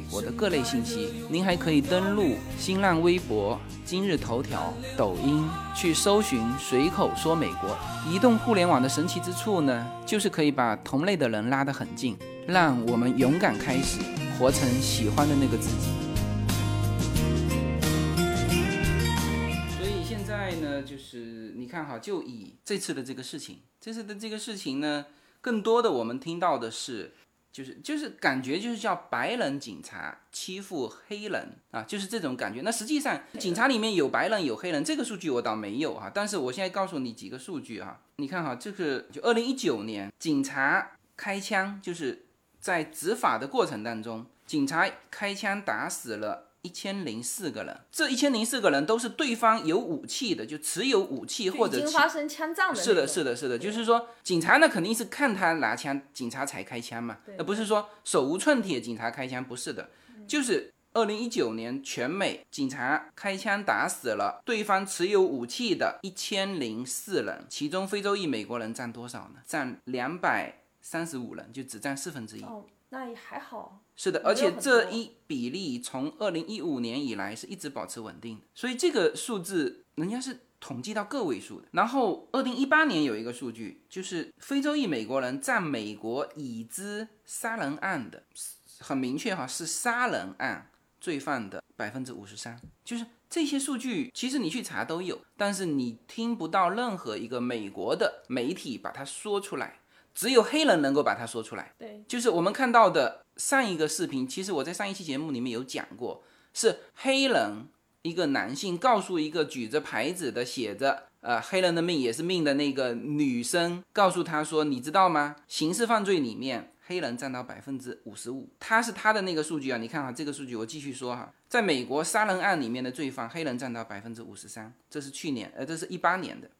美国的各类信息，您还可以登录新浪微博、今日头条、抖音去搜寻“随口说美国”。移动互联网的神奇之处呢，就是可以把同类的人拉得很近，让我们勇敢开始，活成喜欢的那个自己。所以现在呢，就是你看哈，就以这次的这个事情，这次的这个事情呢，更多的我们听到的是，就是就是感觉就是叫白人警察欺负黑人啊，就是这种感觉。那实际上警察里面有白人有黑人，这个数据我倒没有哈、但是我现在告诉你几个数据哈、你看哈，这个就二零一九年警察开枪，就是在执法的过程当中，警察开枪打死了。一千零四个人，这一千零四个人都是对方有武器的，就持有武器或者已经发生枪战的是的，是的，是的，就是说，警察呢肯定是看他拿枪，警察才开枪嘛，那不是说手无寸铁警察开枪，不是的，就是二零一九年全美警察开枪打死了对方持有武器的一千零四人，其中非洲裔美国人占多少呢？占两百三十五人，就只占四分之一。哦，那也还好。是的，而且这一比例从二零一五年以来是一直保持稳定的，所以这个数字人家是统计到个位数的。然后二零一八年有一个数据，就是非洲裔美国人占美国已知杀人案的，很明确哈，是杀人案罪犯的百分之五十三，就是。这些数据其实你去查都有，但是你听不到任何一个美国的媒体把它说出来，只有黑人能够把它说出来。对，就是我们看到的上一个视频，其实我在上一期节目里面有讲过，是黑人一个男性告诉一个举着牌子的写着“呃，黑人的命也是命”的那个女生，告诉他说：“你知道吗？刑事犯罪里面黑人占到百分之五十五。”他是他的那个数据啊，你看哈，这个数据我继续说哈，在美国杀人案里面的罪犯，黑人占到百分之五十三，这是去年，呃，这是一八年的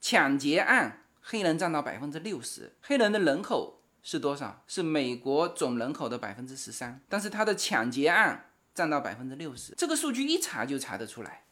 抢劫案，黑人占到百分之六十，黑人的人口。是多少？是美国总人口的百分之十三，但是他的抢劫案占到百分之六十，这个数据一查就查得出来，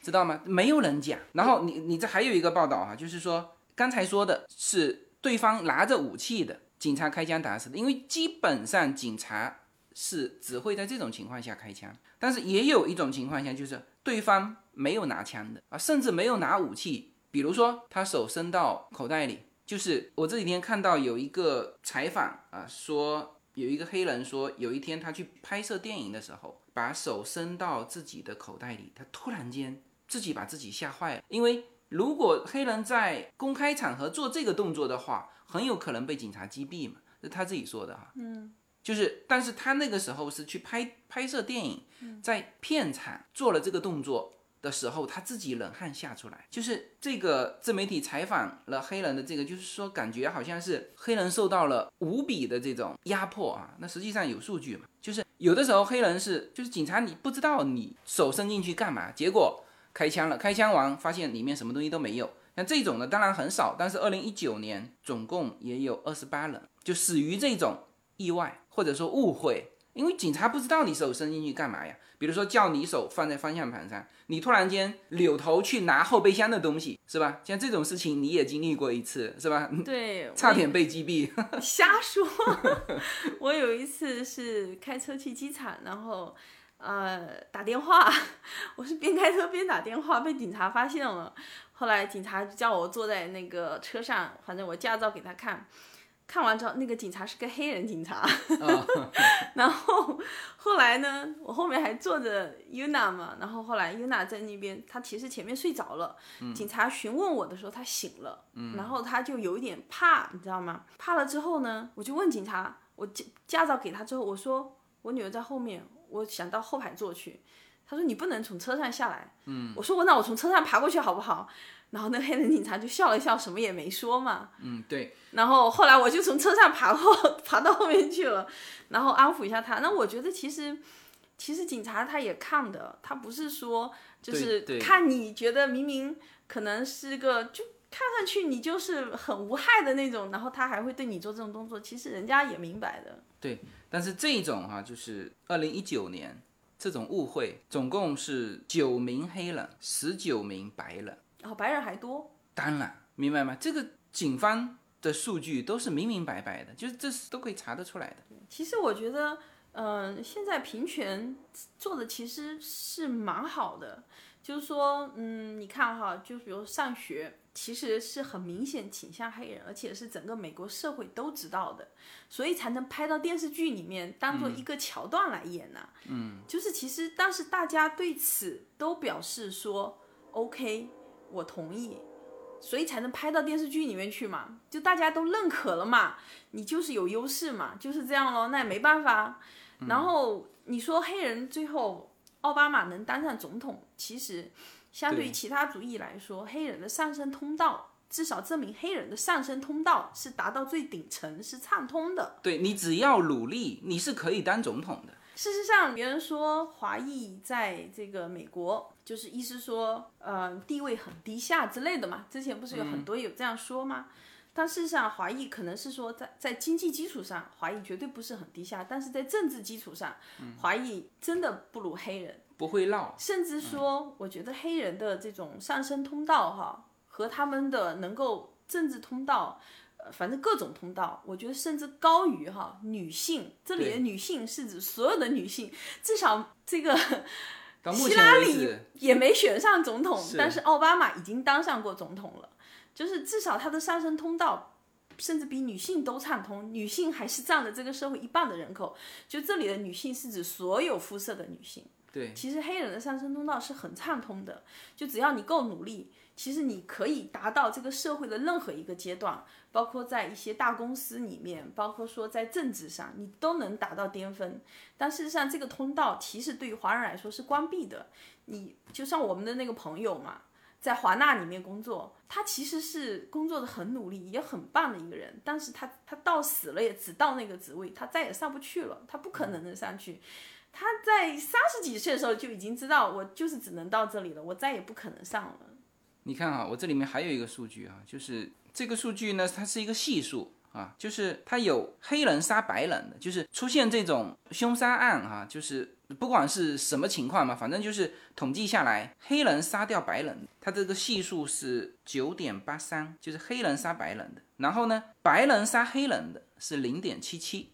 知道吗？没有人讲。然后你你这还有一个报道哈、就是说刚才说的是对方拿着武器的，警察开枪打死的，因为基本上警察是只会在这种情况下开枪，但是也有一种情况下就是对方没有拿枪的啊，甚至没有拿武器，比如说他手伸到口袋里。就是我这几天看到有一个采访啊，说有一个黑人说，有一天他去拍摄电影的时候，把手伸到自己的口袋里，他突然间自己把自己吓坏了，因为如果黑人在公开场合做这个动作的话，很有可能被警察击毙嘛，是他自己说的哈。嗯，就是，但是他那个时候是去拍拍摄电影，在片场做了这个动作。的时候，他自己冷汗吓出来，就是这个自媒体采访了黑人的这个，就是说感觉好像是黑人受到了无比的这种压迫啊。那实际上有数据嘛，就是有的时候黑人是就是警察你不知道你手伸进去干嘛，结果开枪了，开枪完发现里面什么东西都没有。像这种的当然很少，但是二零一九年总共也有二十八人就死于这种意外或者说误会，因为警察不知道你手伸进去干嘛呀。比如说叫你手放在方向盘上，你突然间扭头去拿后备箱的东西，是吧？像这种事情你也经历过一次，是吧？对，差点被击毙。瞎说。我有一次是开车去机场，然后呃打电话，我是边开车边打电话，被警察发现了。后来警察叫我坐在那个车上，反正我驾照给他看。看完之后，那个警察是个黑人警察，然后后来呢，我后面还坐着 Yuna 嘛，然后后来 Yuna 在那边，他其实前面睡着了，警察询问我的时候他醒了，然后他就有一点怕，你知道吗？怕了之后呢，我就问警察，我驾驾照给他之后，我说我女儿在后面，我想到后排坐去，他说你不能从车上下来，嗯，我说我那我从车上爬过去好不好？然后那黑人警察就笑了笑，什么也没说嘛。嗯，对。然后后来我就从车上爬后 爬到后面去了，然后安抚一下他。那我觉得其实其实警察他也看的，他不是说就是看你觉得明明可能是个就看上去你就是很无害的那种，然后他还会对你做这种动作，其实人家也明白的。对，但是这种哈、就是二零一九年这种误会，总共是九名黑人，十九名白人。然后白人还多，当然，明白吗？这个警方的数据都是明明白白的，就是这是都可以查得出来的。其实我觉得，嗯、现在平权做的其实是蛮好的，就是说，嗯，你看哈，就比如上学，其实是很明显倾向黑人，而且是整个美国社会都知道的，所以才能拍到电视剧里面当做一个桥段来演呐、嗯，就是其实当时大家对此都表示说，OK，我同意。所以才能拍到电视剧里面去嘛，就大家都认可了嘛，你就是有优势嘛，就是这样咯，那也没办法。然后你说黑人最后奥巴马能当上总统，其实相对于其他族裔来说，黑人的上升通道，至少证明黑人的上升通道是达到最顶层，是畅通的。对你只要努力，你是可以当总统的。事实上，别人说华裔在这个美国，就是意思说，呃，地位很低下之类的嘛。之前不是有很多有这样说吗？但事实上，华裔可能是说在在经济基础上，华裔绝对不是很低下，但是在政治基础上，华裔真的不如黑人。不会闹，甚至说，我觉得黑人的这种上升通道哈，和他们的能够政治通道，呃，反正各种通道，我觉得甚至高于哈女性。这里的女性是指所有的女性，至少这个到目希拉里也没选上总统，是但是奥巴马已经当上过总统了，就是至少他的上升通道。甚至比女性都畅通，女性还是占了这个社会一半的人口。就这里的女性是指所有肤色的女性。对，其实黑人的上升通道是很畅通的，就只要你够努力，其实你可以达到这个社会的任何一个阶段，包括在一些大公司里面，包括说在政治上，你都能达到巅峰。但事实上，这个通道其实对于华人来说是关闭的。你就像我们的那个朋友嘛，在华纳里面工作，他其实是工作的很努力，也很棒的一个人，但是他他到死了也只到那个职位，他再也上不去了，他不可能能上去。他在三十几岁的时候就已经知道，我就是只能到这里了，我再也不可能上了。你看啊，我这里面还有一个数据啊，就是这个数据呢，它是一个系数啊，就是它有黑人杀白人的，就是出现这种凶杀案哈、就是不管是什么情况嘛，反正就是统计下来，黑人杀掉白人，它这个系数是九点八三，就是黑人杀白人的，然后呢，白人杀黑人的是零点七七，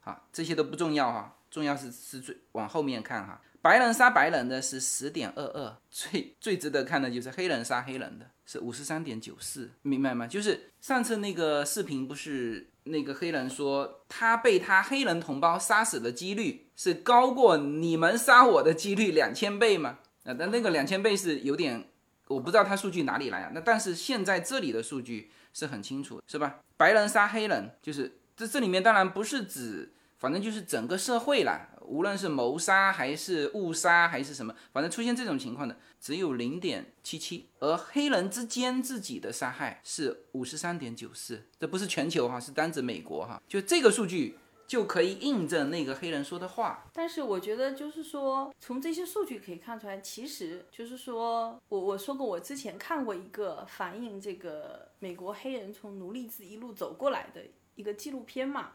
啊，这些都不重要哈、重要是是最往后面看哈、白人杀白人的是十点二二，最最值得看的就是黑人杀黑人的是五十三点九四，明白吗？就是上次那个视频不是那个黑人说他被他黑人同胞杀死的几率是高过你们杀我的几率两千倍吗？啊，但那个两千倍是有点，我不知道他数据哪里来啊。那但是现在这里的数据是很清楚，是吧？白人杀黑人，就是这这里面当然不是指。反正就是整个社会啦，无论是谋杀还是误杀还是什么，反正出现这种情况的只有零点七七，而黑人之间自己的杀害是五十三点九四，这不是全球哈，是单指美国哈，就这个数据就可以印证那个黑人说的话。但是我觉得就是说，从这些数据可以看出来，其实就是说我我说过，我之前看过一个反映这个美国黑人从奴隶制一路走过来的一个纪录片嘛。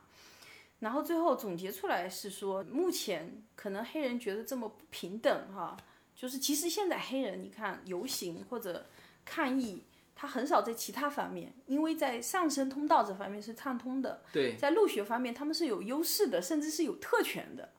然后最后总结出来是说，目前可能黑人觉得这么不平等哈，就是其实现在黑人你看游行或者抗议，他很少在其他方面，因为在上升通道这方面是畅通的，对，在入学方面他们是有优势的，甚至是有特权的，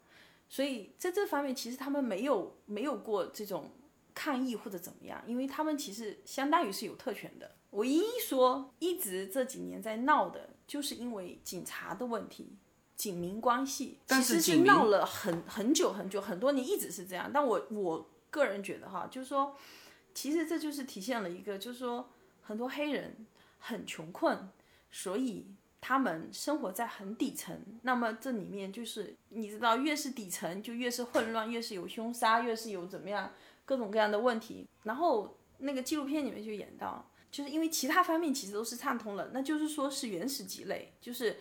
所以在这方面其实他们没有没有过这种抗议或者怎么样，因为他们其实相当于是有特权的。唯一说一直这几年在闹的，就是因为警察的问题。警民关系其实是闹了很很久很久很多年，一直是这样。但我我个人觉得哈，就是说，其实这就是体现了一个，就是说很多黑人很穷困，所以他们生活在很底层。那么这里面就是你知道，越是底层就越是混乱，越是有凶杀，越是有怎么样各种各样的问题。然后那个纪录片里面就演到，就是因为其他方面其实都是畅通了，那就是说是原始积累，就是。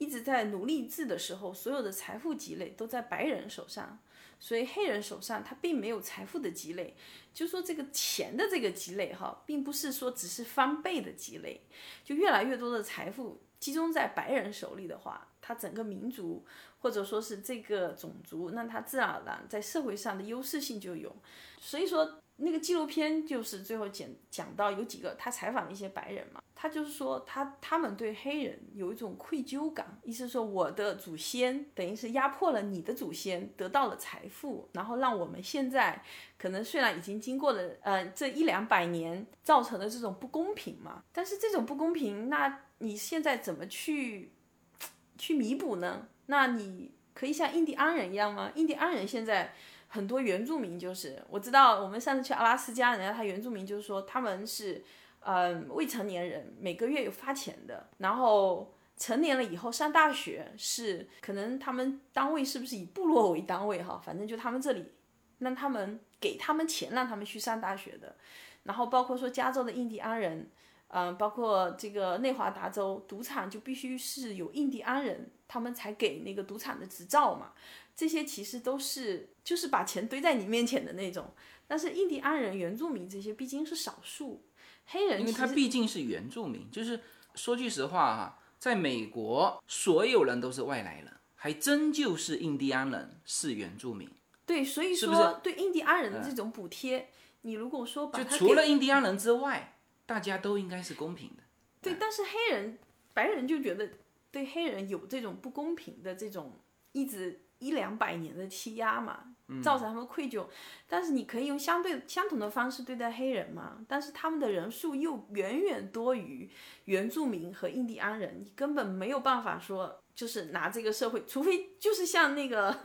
一直在奴隶制的时候，所有的财富积累都在白人手上，所以黑人手上他并没有财富的积累。就说这个钱的这个积累哈，并不是说只是翻倍的积累，就越来越多的财富集中在白人手里的话，他整个民族或者说是这个种族，那他自然而然在社会上的优势性就有。所以说。那个纪录片就是最后讲讲到有几个他采访了一些白人嘛，他就是说他他们对黑人有一种愧疚感，意思说我的祖先等于是压迫了你的祖先，得到了财富，然后让我们现在可能虽然已经经过了呃这一两百年造成的这种不公平嘛，但是这种不公平，那你现在怎么去去弥补呢？那你可以像印第安人一样吗？印第安人现在。很多原住民就是我知道，我们上次去阿拉斯加，人家他原住民就是说他们是，嗯、未成年人每个月有发钱的，然后成年了以后上大学是可能他们单位是不是以部落为单位哈，反正就他们这里。让他们给他们钱让他们去上大学的，然后包括说加州的印第安人，嗯、包括这个内华达州赌场就必须是有印第安人，他们才给那个赌场的执照嘛。这些其实都是就是把钱堆在你面前的那种，但是印第安人、原住民这些毕竟是少数，黑人因为他毕竟是原住民，就是说句实话哈，在美国所有人都是外来人，还真就是印第安人是原住民。对，所以说对印第安人的这种补贴，你如果说把就除了印第安人之外，大家都应该是公平的。对，但是黑人、白人就觉得对黑人有这种不公平的这种一直一两百年的欺压嘛，嗯造成他们愧疚。但是你可以用相对相同的方式对待黑人嘛，但是他们的人数又远远多于原住民和印第安人，你根本没有办法说就是拿这个社会，除非就是像那个，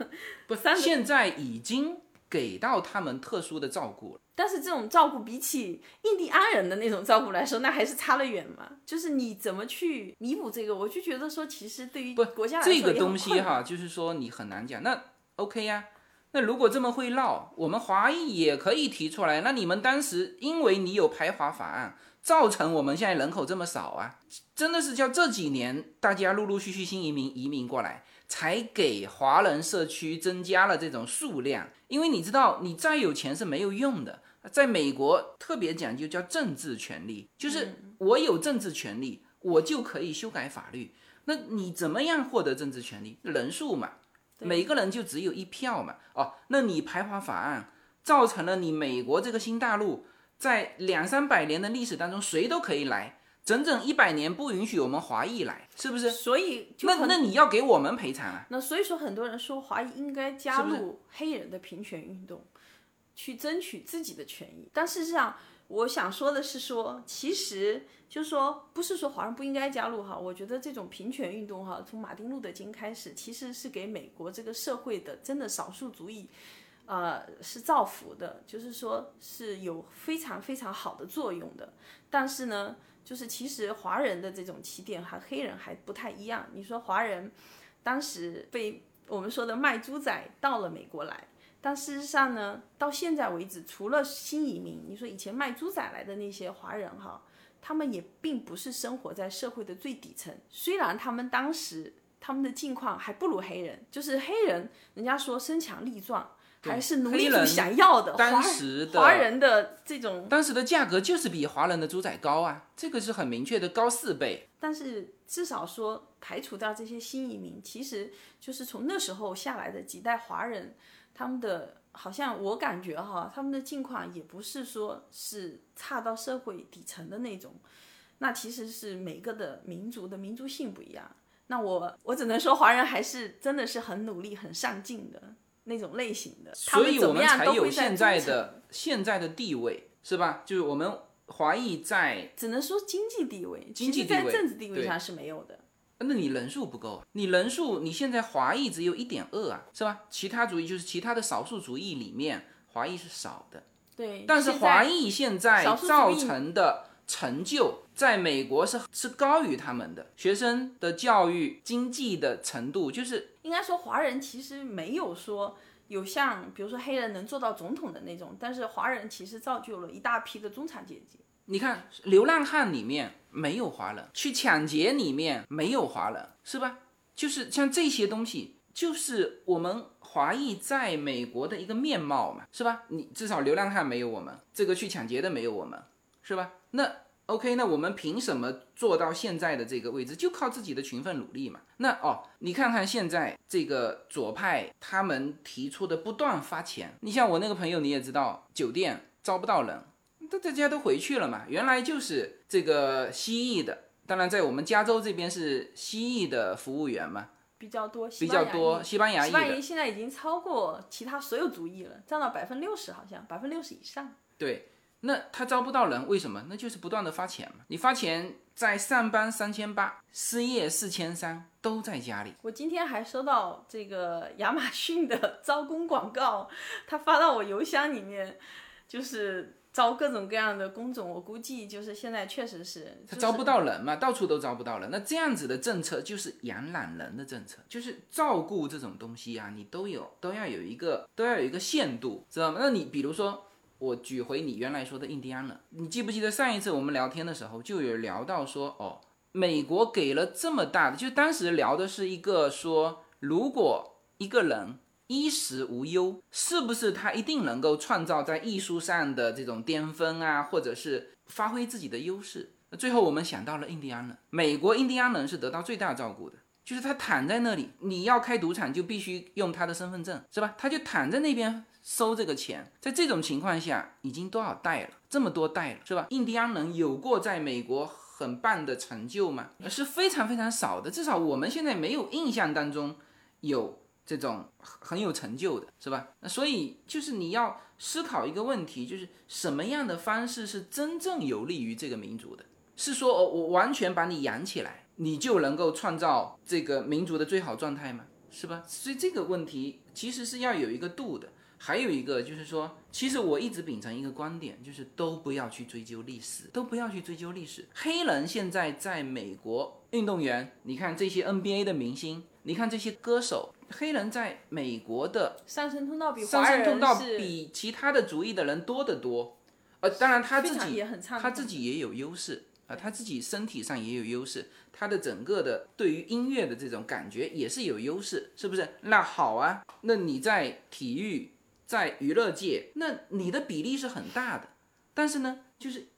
不，现在已经给到他们特殊的照顾了。但是这种照顾比起印第安人的那种照顾来说，那还是差得远嘛。就是你怎么去弥补这个，我就觉得说，其实对于国家来说这个东西哈，就是说你很难讲。那 OK 呀、那如果这么会闹，我们华裔也可以提出来。那你们当时因为你有排华法案，造成我们现在人口这么少啊，真的是叫这几年大家陆陆续续新移民移民过来，才给华人社区增加了这种数量。因为你知道，你再有钱是没有用的。在美国特别讲究叫政治权利，就是我有政治权利，我就可以修改法律。那你怎么样获得政治权利？人数嘛，每个人就只有一票嘛。哦，那你排华法案造成了你美国这个新大陆在两三百年的历史当中，谁都可以来，整整一百年不允许我们华裔来，是不是？所以就那那你要给我们赔偿啊？那所以说，很多人说华裔应该加入黑人的平权运动，去争取自己的权益。但事实上，我想说的是说，其实就是说，不是说华人不应该加入哈。我觉得这种平权运动哈，从马丁路德金开始，其实是给美国这个社会的真的少数族裔。呃，是造福的，就是说是有非常非常好的作用的。但是呢，就是其实华人的这种起点和黑人还不太一样。你说华人当时被我们说的卖猪仔到了美国来，但事实上呢，到现在为止，除了新移民，你说以前卖猪仔来的那些华人哈，他们也并不是生活在社会的最底层。虽然他们当时他们的境况还不如黑人，就是黑人，人家说身强力壮。还是奴隶主想要的，当时的华人的这种当时的价格就是比华人的猪仔高啊，这个是很明确的，高四倍。但是至少说排除掉这些新移民，其实就是从那时候下来的几代华人，他们的好像我感觉哈，他们的境况也不是说是差到社会底层的那种，那其实是每个的民族的民族性不一样。那我我只能说华人还是真的是很努力、很上进的那种类型的，所以我们才有现在的现在的地位，是吧？就是我们华裔在，只能说经济地位，经济在政治地位上是没有的。那你人数不够，你人数你现在华裔只有一点二啊，是吧？其他族裔就是其他的少数族裔里面，华裔是少的，对，但是华裔现在造成的成就，在美国是是高于他们的学生的教育经济的程度，就是应该说华人其实没有说有像比如说黑人能做到总统的那种，但是华人其实造就了一大批的中产阶级。你看流浪汉里面没有华人，去抢劫里面没有华人，是吧？就是像这些东西，就是我们华裔在美国的一个面貌嘛，是吧？你至少流浪汉没有我们，这个去抢劫的没有我们，是吧？那 OK，那我们凭什么做到现在的这个位置？就靠自己的勤奋努力嘛。那哦，你看看现在这个左派他们提出的不断发钱，你像我那个朋友你也知道，酒店招不到人，大大家都回去了嘛。原来就是这个西裔的，当然在我们加州这边是西裔的服务员嘛，比较多，比较多西班牙裔西班牙的裔现在已经超过其他所有族裔了，占到百分六十，好像百分六十以上。对，那他招不到人，为什么？那就是不断的发钱嘛。你发钱，在上班三千八，失业四千三，都在家里。我今天还收到这个亚马逊的招工广告，他发到我邮箱里面，就是招各种各样的工种。我估计就是现在确实是他招不到人嘛，到处都招不到人。那这样子的政策就是养懒人的政策，就是照顾这种东西啊，你都有都要有一个都要有一个限度，知道吗？那你比如说。我举回你原来说的印第安人，你记不记得上一次我们聊天的时候就有聊到说，哦，美国给了这么大的，就当时聊的是一个说，如果一个人衣食无忧，是不是他一定能够创造在艺术上的这种巅峰啊，或者是发挥自己的优势。最后我们想到了印第安人，美国印第安人是得到最大照顾的，就是他躺在那里，你要开赌场就必须用他的身份证，是吧？他就躺在那边收这个钱。在这种情况下，已经多少代了？这么多代了，是吧？印第安人有过在美国很棒的成就吗？是非常非常少的，至少我们现在没有印象当中有这种很有成就的，是吧？那所以就是你要思考一个问题，就是什么样的方式是真正有利于这个民族的？是说，哦，我完全把你养起来，你就能够创造这个民族的最好状态吗？是吧？所以这个问题其实是要有一个度的。还有一个就是说，其实我一直秉承一个观点，就是都不要去追究历史，都不要去追究历史。黑人现在在美国运动员，你看这些 NBA 的明星，你看这些歌手，黑人在美国的上升通道比上升通道是比其他的族裔的人多得多。呃，当然他自己也很畅他自己也有优势啊、他自己身体上也有优势，他的整个的对于音乐的这种感觉也是有优势，是不是？那好啊，那你在体育、在娱乐界，那你的比例是很大的，但是呢，就是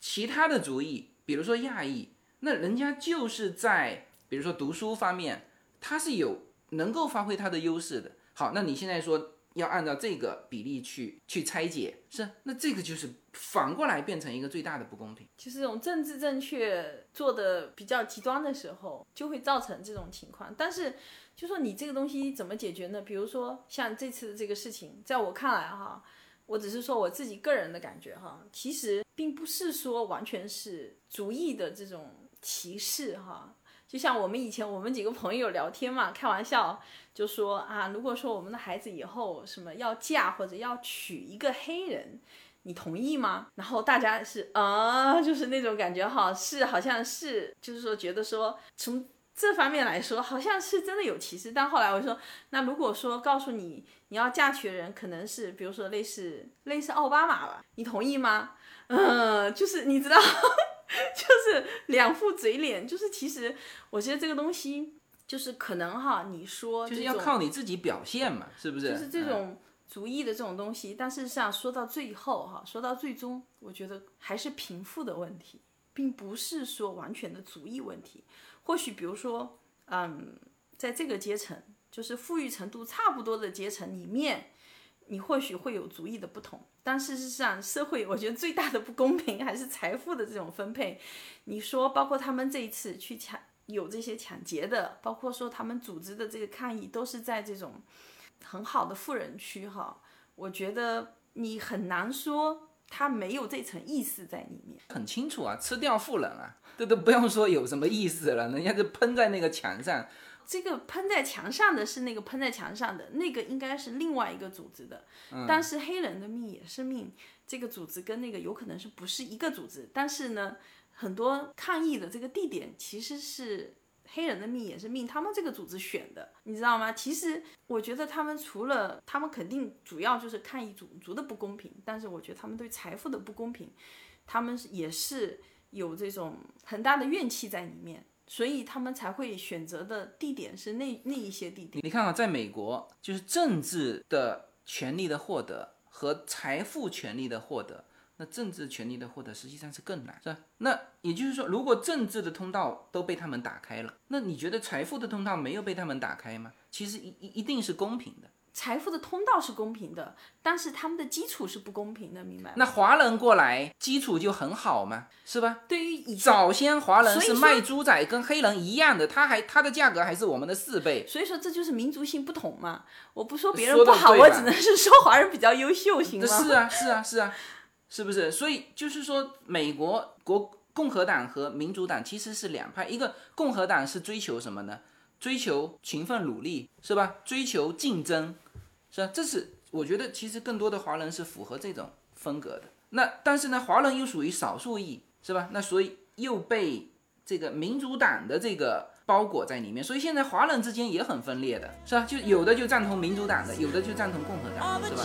其他的族裔，比如说亚裔，那人家就是在比如说读书方面，他是有能够发挥他的优势的。好，那你现在说要按照这个比例去去拆解，是那这个就是反过来变成一个最大的不公平。就是这种政治正确做的比较极端的时候，就会造成这种情况。但是，就说你这个东西怎么解决呢？比如说像这次的这个事情，在我看来哈，我只是说我自己个人的感觉哈，其实并不是说完全是族裔的这种歧视哈。就像我们以前我们几个朋友聊天嘛，开玩笑就说啊，如果说我们的孩子以后什么要嫁或者要娶一个黑人，你同意吗？然后大家是啊，就是那种感觉哈，是好像是，就是说觉得说从这方面来说，好像是真的有歧视。但后来我说，那如果说告诉你你要嫁娶的人可能是，比如说类似类似奥巴马吧，你同意吗？嗯，就是你知道，就是两副嘴脸，就是其实我觉得这个东西就是可能哈，你说就是要靠你自己表现嘛，是不是？就是这嗯种族裔的这种东西，但事实上说到最后哈，说到最终，我觉得还是贫富的问题，并不是说完全的族裔问题。或许比如说，嗯，在这个阶层，就是富裕程度差不多的阶层里面，你或许会有族裔的不同，但事实上，社会我觉得最大的不公平还是财富的这种分配。你说，包括他们这一次去抢有这些抢劫的，包括说他们组织的这个抗议，都是在这种很好的富人区哈。我觉得你很难说他没有这层意思在里面。很清楚啊，吃掉富人啊，这都不用说有什么意思了，人家就喷在那个墙上，这个喷在墙上的是那个喷在墙上的那个应该是另外一个组织的，但是黑人的命也是命，这个组织跟那个有可能是不是一个组织，但是呢，很多抗议的这个地点其实是黑人的命也是命，他们这个组织选的，你知道吗？其实我觉得他们除了他们肯定主要就是抗议种族的不公平，但是我觉得他们对财富的不公平，他们也是有这种很大的怨气在里面。所以他们才会选择的地点是那那一些地点。你看啊，在美国，就是政治的权利的获得和财富权利的获得，那政治权利的获得实际上是更难，是吧？那也就是说，如果政治的通道都被他们打开了，那你觉得财富的通道没有被他们打开吗？其实一一一定是公平的。财富的通道是公平的，但是他们的基础是不公平的，明白吗？那华人过来基础就很好嘛，是吧？对于以，早先华人是卖猪仔，跟黑人一样的，他还他的价格还是我们的四倍。所以说这就是民族性不同嘛。我不说别人不好，我只能是说华人比较优秀，行吗？是啊，是啊，是啊，是不是？所以就是说，美国国共和党和民主党其实是两派，一个共和党是追求什么呢？追求勤奋努力，是吧？追求竞争，是吧？这是我觉得其实更多的华人是符合这种风格的。那但是呢，华人又属于少数裔，是吧？那所以又被这个民主党的这个包裹在里面，所以现在华人之间也很分裂的，是吧？就有的就赞同民主党的，有的就赞同共和党的，是吧？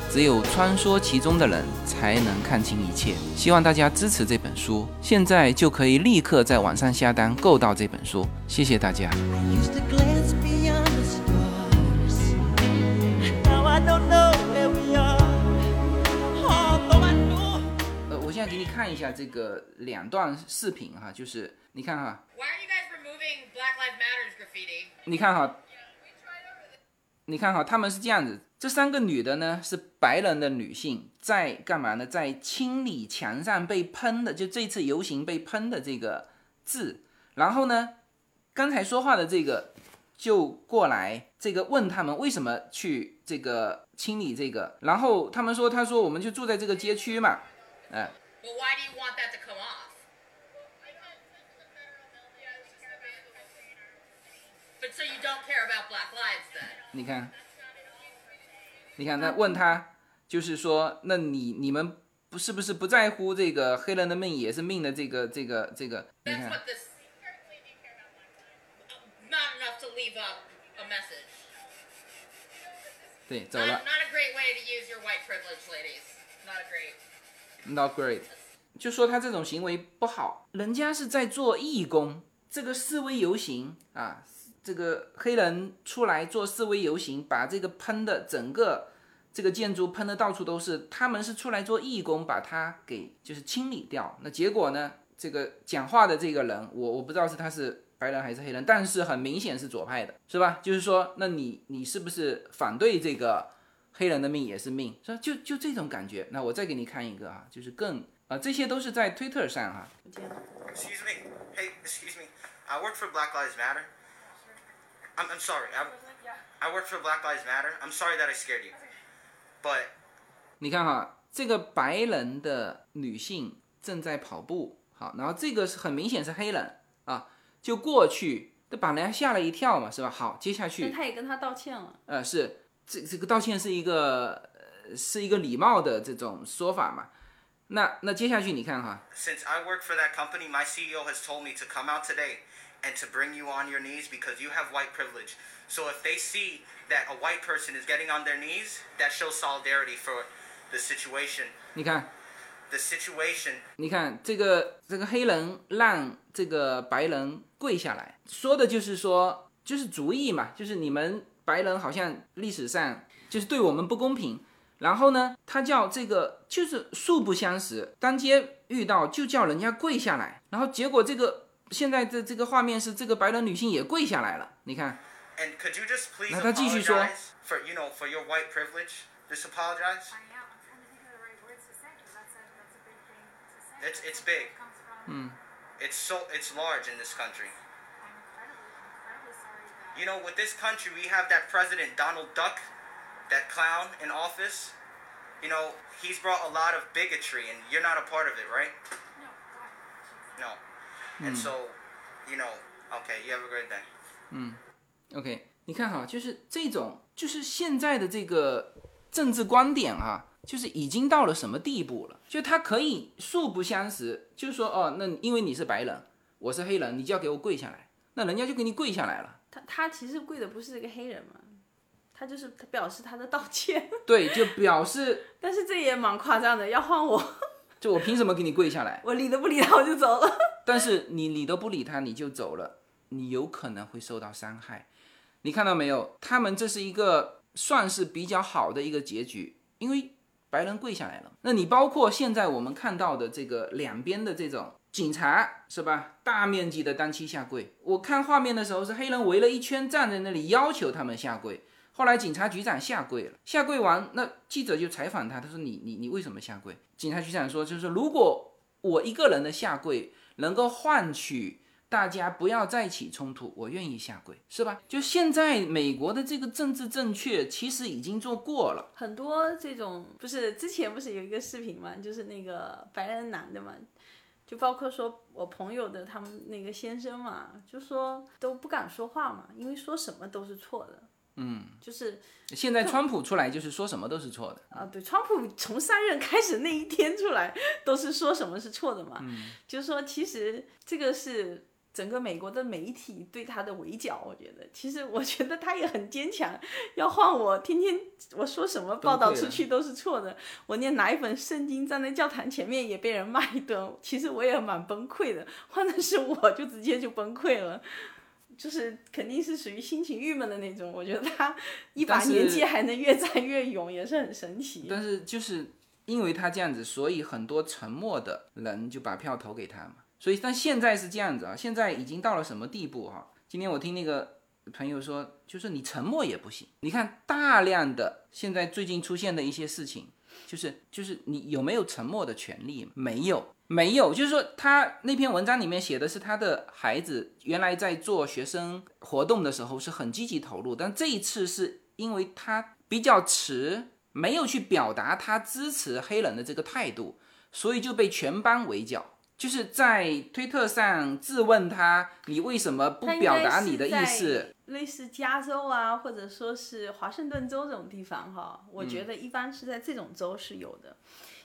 只有穿梭其中的人才能看清一切。希望大家支持这本书，现在就可以立刻在网上下单购到这本书。谢谢大家。used to glance beyond the stars. Now I don't know where we are. Although I know. 呃，我现在给你看一下这个两段视频哈，就是你看哈，Why are you guys removing Black Lives Matter's graffiti? 你看哈，你看哈，他们是这样子，这三个女的呢是白人的女性，在干嘛呢？在清理墙上被喷的，就这次游行被喷的这个字。然后呢，刚才说话的这个就过来，这个问他们为什么去这个清理这个，然后他们说，他说我们就住在这个街区嘛，哎、But why do you want that to come off? But so you don't care about Black Lives then? 你看，你看，那问他就是说，那你你们不是不是不在乎这个黑人的命也是命的这个这个这个？你看. Not enough to leave up a message. 对，走 Not, 了 not a great way to use your white privilege, ladies. Not a great.，not great，就说他这种行为不好，人家是在做义工，这个示威游行啊，这个黑人出来做示威游行，把这个喷的整个这个建筑喷的到处都是，他们是出来做义工，把它给就是清理掉。那结果呢？这个讲话的这个人，我我不知道是他是白人还是黑人，但是很明显是左派的，是吧？就是说，那你你是不是反对这个黑人的命也是命？是吧？就就这种感觉。那我再给你看一个啊，就是更啊、这些都是在推特上哈、Excuse me. Hey, excuse me. I work for Black Lives Matter. I'm, I'm sorry. I, I work for Black Lives Matter. I'm sorry that I scared you. But 你看哈，这个白人的女性正在跑步，好，然后这个是很明显是黑人啊，就过去，这把人家吓了一跳嘛，是吧？好，接下但去，他也跟他道歉了。呃，是这这个道歉是一个呃是一个礼貌的这种说法嘛。那那接下去你看哈，since I work for that company, my CEO has told me to come out today and to bring you on your knees because you have white privilege. So if they see that a white person is getting on their knees, that shows solidarity for the situation. 你看，The situation. 你看这个这个黑人让这个白人跪下来，说的就是说就是主意嘛，就是你们白人好像历史上就是对我们不公平，然后呢，他叫这个就是素不相识，当街遇到就叫人家跪下来，然后结果这个现在的这个画面是这个白人女性也跪下来了，你看，and could you just please 那他继续说。 apologize for you know for your white privilege? Just apologize. I am. I'm trying to think of the right words to say because that's a that's a big thing to say. It's it's big. It comes from. It's so it's large in this country. I'm incredibly incredibly sorry that. You know, with this country, we have that president Donald Duck, that clown in office. You know, he's brought a lot of bigotry, and you're not a part of it, right? No. Why? Jeez. No. And so, you know, okay. You have a great day. OK，你看哈，就是这种，就是现在的这个政治观点啊，就是已经到了什么地步了？就他可以素不相识，就是说哦，那因为你是白人，我是黑人，你就要给我跪下来，那人家就给你跪下来了。他他其实跪的不是这个黑人嘛，他就是他表示他的道歉，对，就表示 但是这也蛮夸张的，要换我，就我凭什么给你跪下来？我理都不理他我就走了。但是你理都不理他，你就走了，你有可能会受到伤害。你看到没有？他们这是一个算是比较好的一个结局，因为白人跪下来了。那你包括现在我们看到的这个两边的这种警察是吧？大面积的单膝下跪。我看画面的时候是黑人围了一圈站在那里要求他们下跪。后来警察局长下跪了，下跪完，那记者就采访他，他说你你你为什么下跪？警察局长说，就是如果我一个人的下跪能够换取大家不要再起冲突，我愿意下跪，是吧？就现在美国的这个政治正确，其实已经做过了。很多这种不是之前不是有一个视频嘛，就是那个白人男的嘛，就包括说我朋友的他们那个先生嘛，就说都不敢说话嘛，因为说什么都是错的。嗯，就是现在川普出来就是说什么都是错的，啊，对，川普从上任开始那一天出来都是说什么是错的嘛，嗯就是说其实这个是整个美国的媒体对他的围剿，我觉得其实我觉得他也很坚强，要换我天天我说什么报道出去都是错的，我念奶粉圣经站在教堂前面也被人骂一顿，其实我也蛮崩溃的，换的是我就直接就崩溃了。就是肯定是属于心情郁闷的那种，我觉得他一把年纪还能越战越勇，也是很神奇。但是就是因为他这样子，所以很多沉默的人就把票投给他嘛。所以，但现在是这样子啊，现在已经到了什么地步哈、今天我听那个朋友说，就是你沉默也不行。你看大量的现在最近出现的一些事情，就是就是你有没有沉默的权利？没有，没有。就是说他那篇文章里面写的是他的孩子原来在做学生活动的时候是很积极投入，但这一次是因为他比较迟，没有去表达他支持黑人的这个态度，所以就被全班围剿。就是在推特上质问他，你为什么不表达你的意思？类似加州啊，或者说是华盛顿州这种地方哈，我嗯觉得一般是在这种州是有的。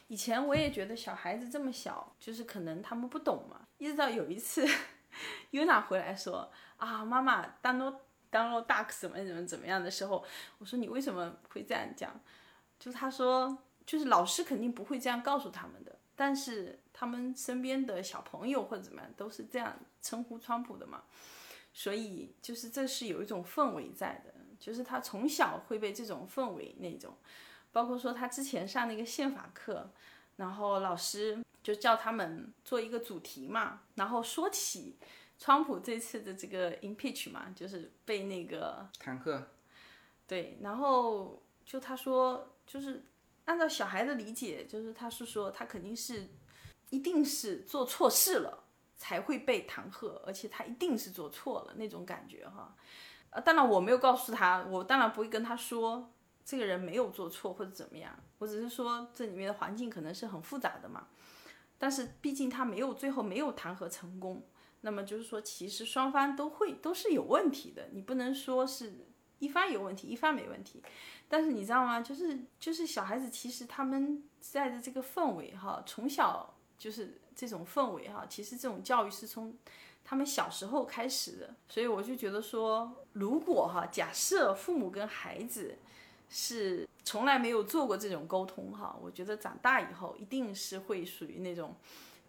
以前我也觉得小孩子这么小，就是可能他们不懂嘛。一直到有一次，Yuna 回来说啊，妈妈 download download duck 怎么怎么怎么样的时候，我说你为什么会这样讲？就是他说，就是老师肯定不会这样告诉他们的，但是他们身边的小朋友或者怎么样都是这样称呼川普的嘛。所以就是这是有一种氛围在的，就是他从小会被这种氛围那种，包括说他之前上那个宪法课，然后老师就叫他们做一个主题嘛，然后说起川普这次的这个 impeach 嘛，就是被那个坦克，对，然后就他说，就是按照小孩的理解，就是他是说他肯定是一定是做错事了才会被弹劾，而且他一定是做错了那种感觉哈。呃，当然我没有告诉他，我当然不会跟他说这个人没有做错或者怎么样，我只是说这里面的环境可能是很复杂的嘛。但是毕竟他没有最后没有弹劾成功，那么就是说其实双方都会都是有问题的，你不能说是一方有问题，一方没问题。但是你知道吗？就是就是小孩子，其实他们在的这个氛围哈，从小就是这种氛围哈，其实这种教育是从他们小时候开始的。所以我就觉得说，如果哈，假设父母跟孩子是从来没有做过这种沟通哈，我觉得长大以后一定是会属于那种，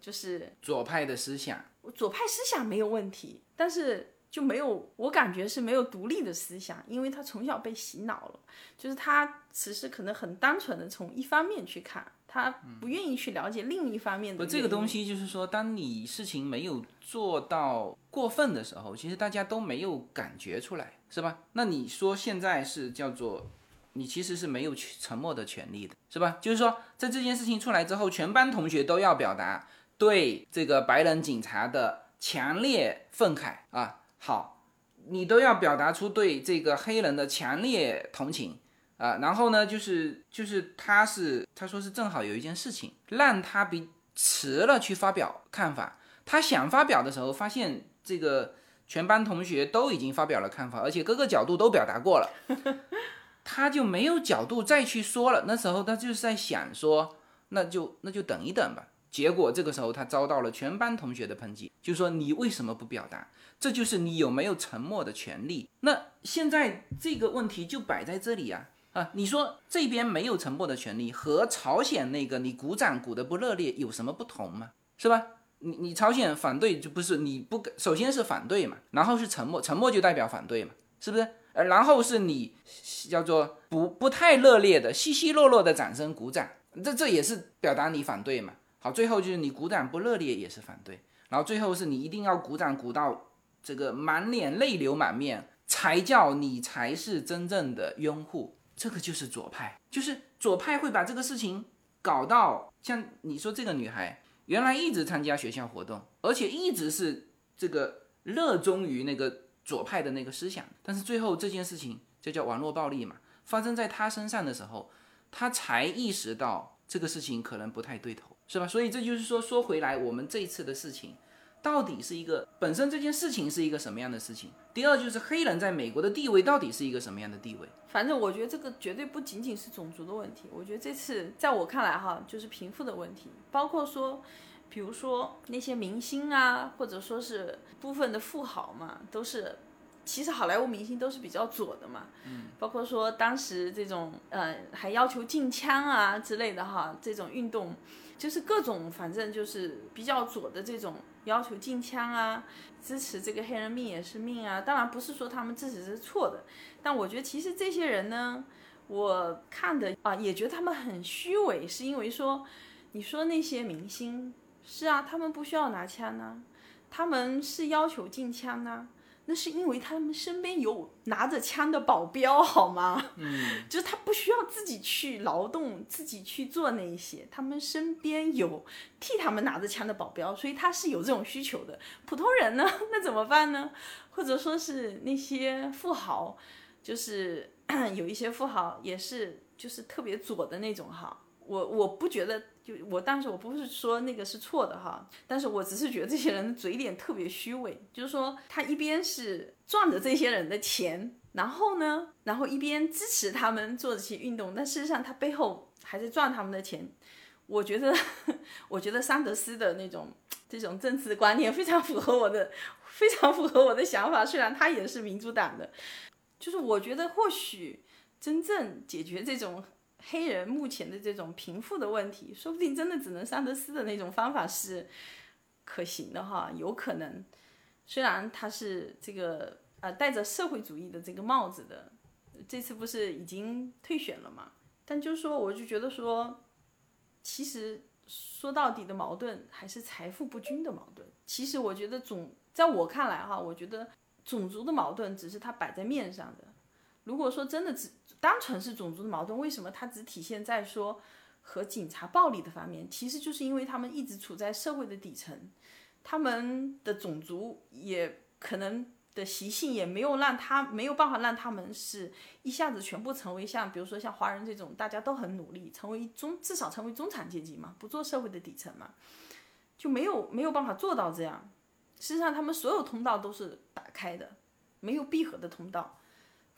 就是左派的思想，左派思想没有问题，但是就没有，我感觉是没有独立的思想，因为他从小被洗脑了，就是他其实可能很单纯的从一方面去看，他不愿意去了解另一方面的不，这个东西就是说，当你事情没有做到过分的时候，其实大家都没有感觉出来，是吧？那你说现在是叫做，你其实是没有去沉默的权利的，是吧？就是说，在这件事情出来之后，全班同学都要表达对这个白人警察的强烈愤慨啊。好，你都要表达出对这个黑人的强烈同情。啊，然后呢，就是就是他是他说是正好有一件事情让他比迟了去发表看法，他想发表的时候，发现这个全班同学都已经发表了看法，而且各个角度都表达过了，他就没有角度再去说了。那时候他就是在想说，那就那就等一等吧。结果这个时候他遭到了全班同学的抨击，就说你为什么不表达？这就是你有没有沉默的权利。那现在这个问题就摆在这里啊。啊，你说这边没有沉默的权利，和朝鲜那个你鼓掌鼓得不热烈有什么不同吗？是吧？你你朝鲜反对就不是你不首先是反对嘛，然后是沉默，沉默就代表反对嘛，是不是？呃，然后是你叫做不不太热烈的稀稀落落的掌声鼓掌，这这也是表达你反对嘛。好，最后就是你鼓掌不热烈也是反对，然后最后是你一定要鼓掌鼓到这个满脸泪流满面，才叫你才是真正的拥护。这个就是左派，就是左派会把这个事情搞到像你说这个女孩原来一直参加学校活动，而且一直是这个热衷于那个左派的那个思想，但是最后这件事情就叫网络暴力嘛，发生在她身上的时候，她才意识到这个事情可能不太对头，是吧？所以这就是说，说回来，我们这一次的事情，到底是一个本身这件事情是一个什么样的事情？第二就是黑人在美国的地位到底是一个什么样的地位？反正我觉得这个绝对不仅仅是种族的问题，我觉得这次在我看来哈，就是贫富的问题，包括说，比如说那些明星啊，或者说是部分的富豪嘛，都是，其实好莱坞明星都是比较左的嘛，嗯，包括说当时这种呃还要求禁枪啊之类的哈，这种运动，就是各种反正就是比较左的这种要求禁枪啊，支持这个黑人命也是命啊，当然不是说他们支持是错的。但我觉得其实这些人呢，我看的啊，也觉得他们很虚伪，是因为说，你说那些明星是啊，他们不需要拿枪呢，他们是要求禁枪呢，那是因为他们身边有拿着枪的保镖，好吗？嗯，就是他不需要自己去劳动，自己去做那一些，他们身边有替他们拿着枪的保镖，所以他是有这种需求的。普通人呢，那怎么办呢？或者说是那些富豪。就是 有一些富豪也是就是特别左的那种哈，我我不觉得就我当时我不是说那个是错的哈，但是我只是觉得这些人的嘴脸特别虚伪，就是说他一边是赚着这些人的钱，然后呢，然后一边支持他们做这些运动，但事实上他背后还是赚他们的钱。我觉得 我觉得桑德斯的那种这种政治观念非常符合我的，非常符合我的想法，虽然他也是民主党的。就是我觉得，或许真正解决这种黑人目前的这种贫富的问题，说不定真的只能桑德斯的那种方法是可行的哈，有可能。虽然他是这个呃戴着社会主义的这个帽子的，这次不是已经退选了嘛？但就是说，我就觉得说，其实说到底的矛盾还是财富不均的矛盾。其实我觉得总在我看来哈，我觉得。种族的矛盾只是它摆在面上的。如果说真的只单纯是种族的矛盾，为什么它只体现在说和警察暴力的方面？其实就是因为他们一直处在社会的底层，他们的种族也可能的习性也没有让他没有办法让他们是一下子全部成为像比如说像华人这种大家都很努力成为中至少成为中产阶级嘛，不做社会的底层嘛，就没有没有办法做到这样。事实上，他们所有通道都是打开的，没有闭合的通道。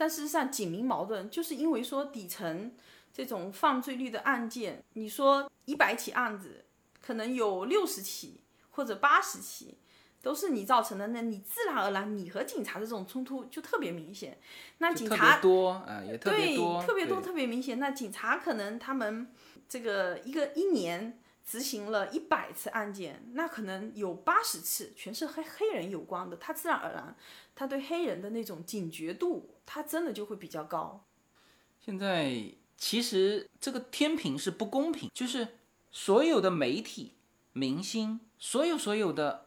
但事实上，警民矛盾就是因为说底层这种犯罪率的案件，你说一百起案子，可能有六十起或者八十起都是你造成的，那你自然而然你和警察的这种冲突就特别明显。那警察多啊，也特别多，特别多，特别明显。那警察可能他们这个一个一年。执行了一百次案件，那可能有八十次全是黑黑人有关的，他自然而然，他对黑人的那种警觉度，他真的就会比较高。现在其实这个天平是不公平，就是所有的媒体、明星，所有所有的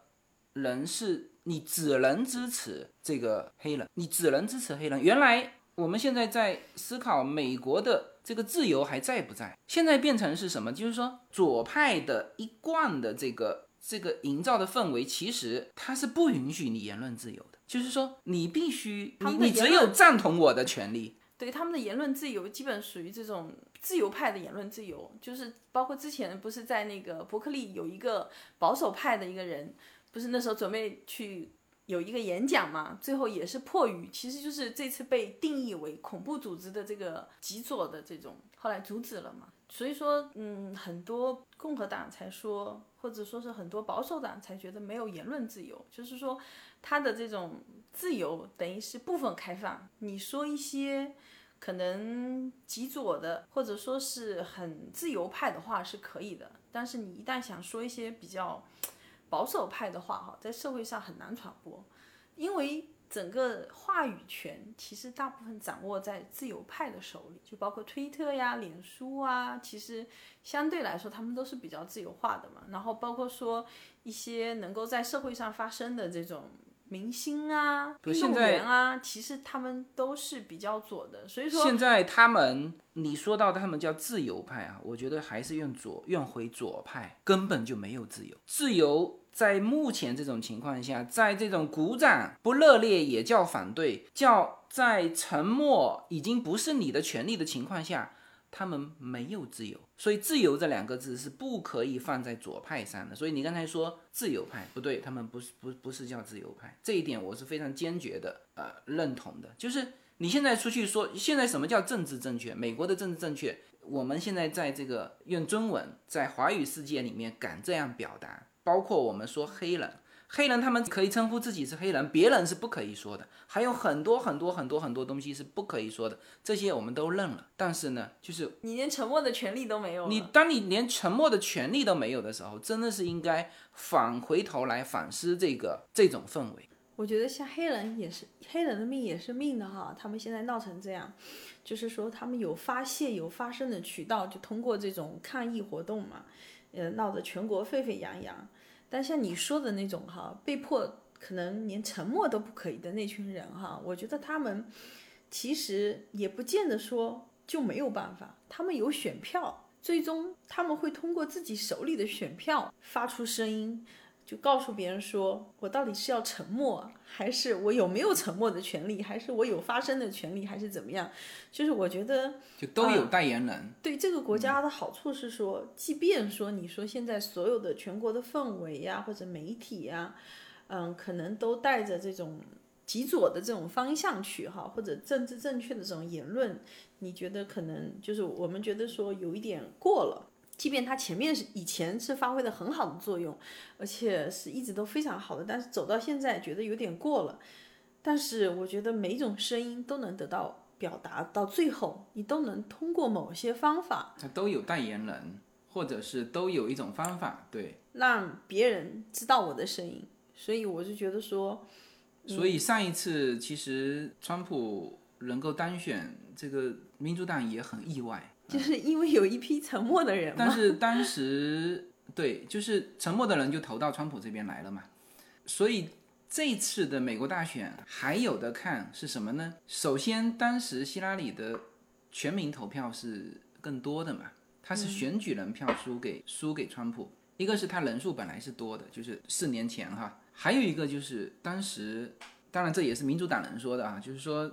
人是，你只能支持这个黑人，你只能支持黑人。原来我们现在在思考美国的。这个自由还在不在？现在变成是什么？就是说左派的一贯的这个这个营造的氛围，其实它是不允许你言论自由的。就是说你必须你你只有赞同我的权利。对他们的言论自由，基本属于这种自由派的言论自由。就是包括之前不是在那个伯克利有一个保守派的一个人，不是那时候准备去。有一个演讲嘛，最后也是迫于，其实就是这次被定义为恐怖组织的这个极左的这种，后来阻止了嘛。所以说，嗯，很多共和党才说，或者说是很多保守党才觉得没有言论自由，就是说他的这种自由等于是部分开放，你说一些可能极左的或者说是很自由派的话是可以的，但是你一旦想说一些比较。保守派的话，哈，在社会上很难传播，因为整个话语权其实大部分掌握在自由派的手里，就包括推特呀、脸书啊，其实相对来说他们都是比较自由化的嘛。然后包括说一些能够在社会上发生的这种。明星啊，运动员啊，其实他们都是比较左的，所以说现在他们，你说到他们叫自由派啊，我觉得还是用左，用回左派，根本就没有自由。自由在目前这种情况下，在这种鼓掌不热烈也叫反对，叫在沉默已经不是你的权利的情况下，他们没有自由，所以自由这两个字是不可以放在左派上的。所以你刚才说自由派不对，他们不是不不是叫自由派，这一点我是非常坚决的呃认同的。就是你现在出去说，现在什么叫政治正确？美国的政治正确，我们现在在这个用中文在华语世界里面敢这样表达，包括我们说黑人。黑人他们可以称呼自己是黑人，别人是不可以说的。还有很多很多很多很多东西是不可以说的，这些我们都认了。但是呢，就是你连沉默的权利都没有。你当你连沉默的权利都没有的时候，真的是应该返回头来反思这个这种氛围。我觉得像黑人也是，黑人的命也是命的哈。他们现在闹成这样，就是说他们有发泄、有发声的渠道，就通过这种抗议活动嘛，呃，闹得全国沸沸扬扬。但像你说的那种哈，被迫可能连沉默都不可以的那群人哈，我觉得他们其实也不见得说就没有办法，他们有选票，最终他们会通过自己手里的选票发出声音。就告诉别人说，我到底是要沉默，还是我有没有沉默的权利，还是我有发声的权利，还是怎么样？就是我觉得，就都有代言人。对这个国家的好处是说，即便说你说现在所有的全国的氛围呀，或者媒体呀，嗯，可能都带着这种极左的这种方向去哈，或者政治正确的这种言论，你觉得可能就是我们觉得说有一点过了。即便它前面是以前是发挥的很好的作用，而且是一直都非常好的，但是走到现在觉得有点过了。但是我觉得每一种声音都能得到表达，到最后你都能通过某些方法，它都有代言人，或者是都有一种方法，对，让别人知道我的声音。所以我就觉得说，所以上一次其实川普能够当选，这个民主党也很意外。就是因为有一批沉默的人，但是当时对，就是沉默的人就投到川普这边来了嘛。所以这次的美国大选还有的看是什么呢？首先，当时希拉里的全民投票是更多的嘛，他是选举人票输给输给川普。一个是他人数本来是多的，就是四年前哈，还有一个就是当时，当然这也是民主党人说的啊，就是说。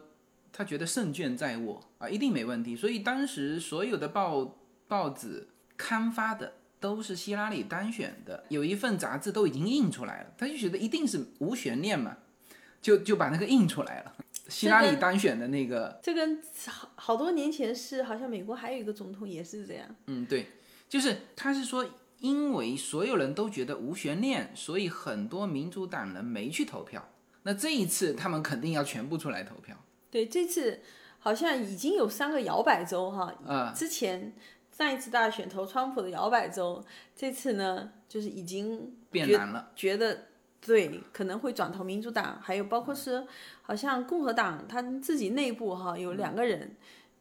他觉得胜券在握啊，一定没问题。所以当时所有的报报纸刊发的都是希拉里当选的，有一份杂志都已经印出来了，他就觉得一定是无悬念嘛，就就把那个印出来了。希拉里当选的那个，这跟好好多年前是好像美国还有一个总统也是这样。嗯，对，就是他是说，因为所有人都觉得无悬念，所以很多民主党人没去投票。那这一次他们肯定要全部出来投票。对，这次好像已经有三个摇摆州哈，啊，之前上一次大选投川普的摇摆州，这次呢就是已经变难了，觉得对可能会转投民主党，还有包括是好像共和党他自己内部哈有两个人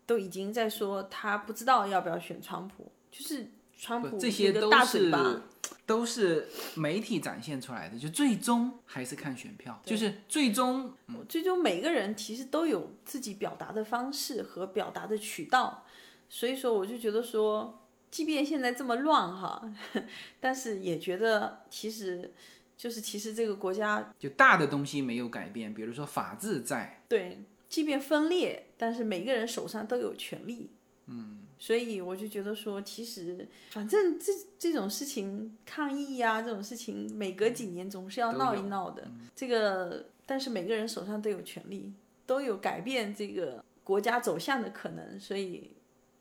都已经在说他不知道要不要选川普，就是川普这些都大嘴巴。都是媒体展现出来的，就最终还是看选票，就是最终，最终每个人其实都有自己表达的方式和表达的渠道，所以说我就觉得说，即便现在这么乱哈，但是也觉得其实就是其实这个国家就大的东西没有改变，比如说法治在，对，即便分裂，但是每个人手上都有权利，嗯。所以我就觉得说，其实反正这这种事情抗议呀，这种事情每隔几年总是要闹一闹的。这个，但是每个人手上都有权利，都有改变这个国家走向的可能，所以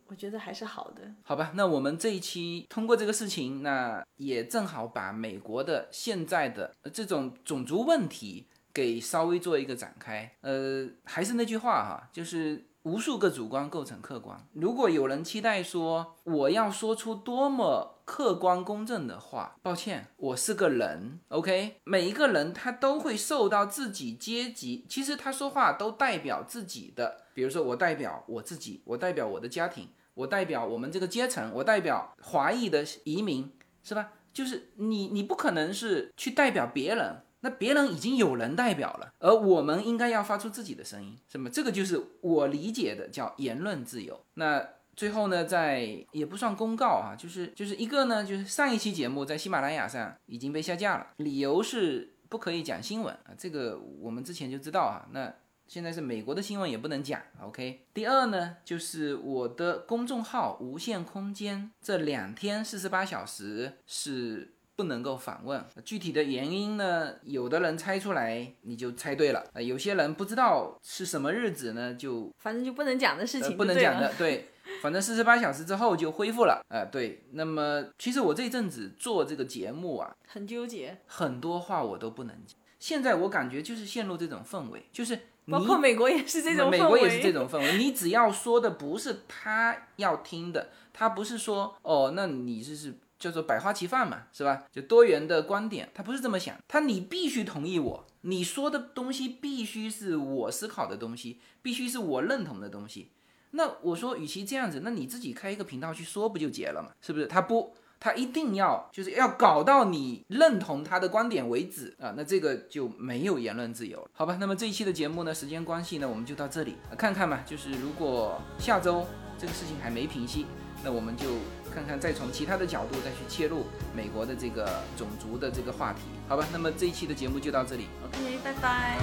我觉得还是好的。好吧，那我们这一期通过这个事情，那也正好把美国的现在的这种种族问题给稍微做一个展开。呃，还是那句话哈，就是。无数个主观构成客观。如果有人期待说我要说出多么客观公正的话，抱歉，我是个人，OK。每一个人他都会受到自己阶级，其实他说话都代表自己的。比如说我代表我自己，我代表我的家庭，我代表我们这个阶层，我代表华裔的移民，是吧？就是你，你不可能是去代表别人。那别人已经有人代表了，而我们应该要发出自己的声音，是么？这个就是我理解的叫言论自由。那最后呢，在也不算公告啊，就是就是一个呢，就是上一期节目在喜马拉雅上已经被下架了，理由是不可以讲新闻啊，这个我们之前就知道啊。那现在是美国的新闻也不能讲，OK。第二呢，就是我的公众号“无限空间”这两天四十八小时是不能够访问。具体的原因呢，有的人猜出来你就猜对了，呃，有些人不知道是什么日子呢，就反正就不能讲的事情、呃不能讲的，。对。反正四十八小时之后就恢复了，呃，对。那么其实我这阵子做这个节目啊，很纠结，很多话我都不能讲。现在我感觉就是陷入这种氛围，就是你包括美国也是这种氛围。美国也是这种氛围。你只要说的不是他要听的，他不是说哦，那你就是叫做百花齐放嘛，是吧？就多元的观点，他不是这么想，他你必须同意我，你说的东西必须是我思考的东西，必须是我认同的东西。那我说，与其这样子，那你自己开一个频道去说不就结了嘛？是不是？他不，他一定要就是要搞到你认同他的观点为止啊，那这个就没有言论自由了，好吧？那么这一期的节目呢，时间关系呢，我们就到这里，看看吧。就是如果下周这个事情还没平息，那我们就看看再从其他的角度再去切入美国的这个种族的这个话题，好吧？那么这一期的节目就到这里，OK。拜拜。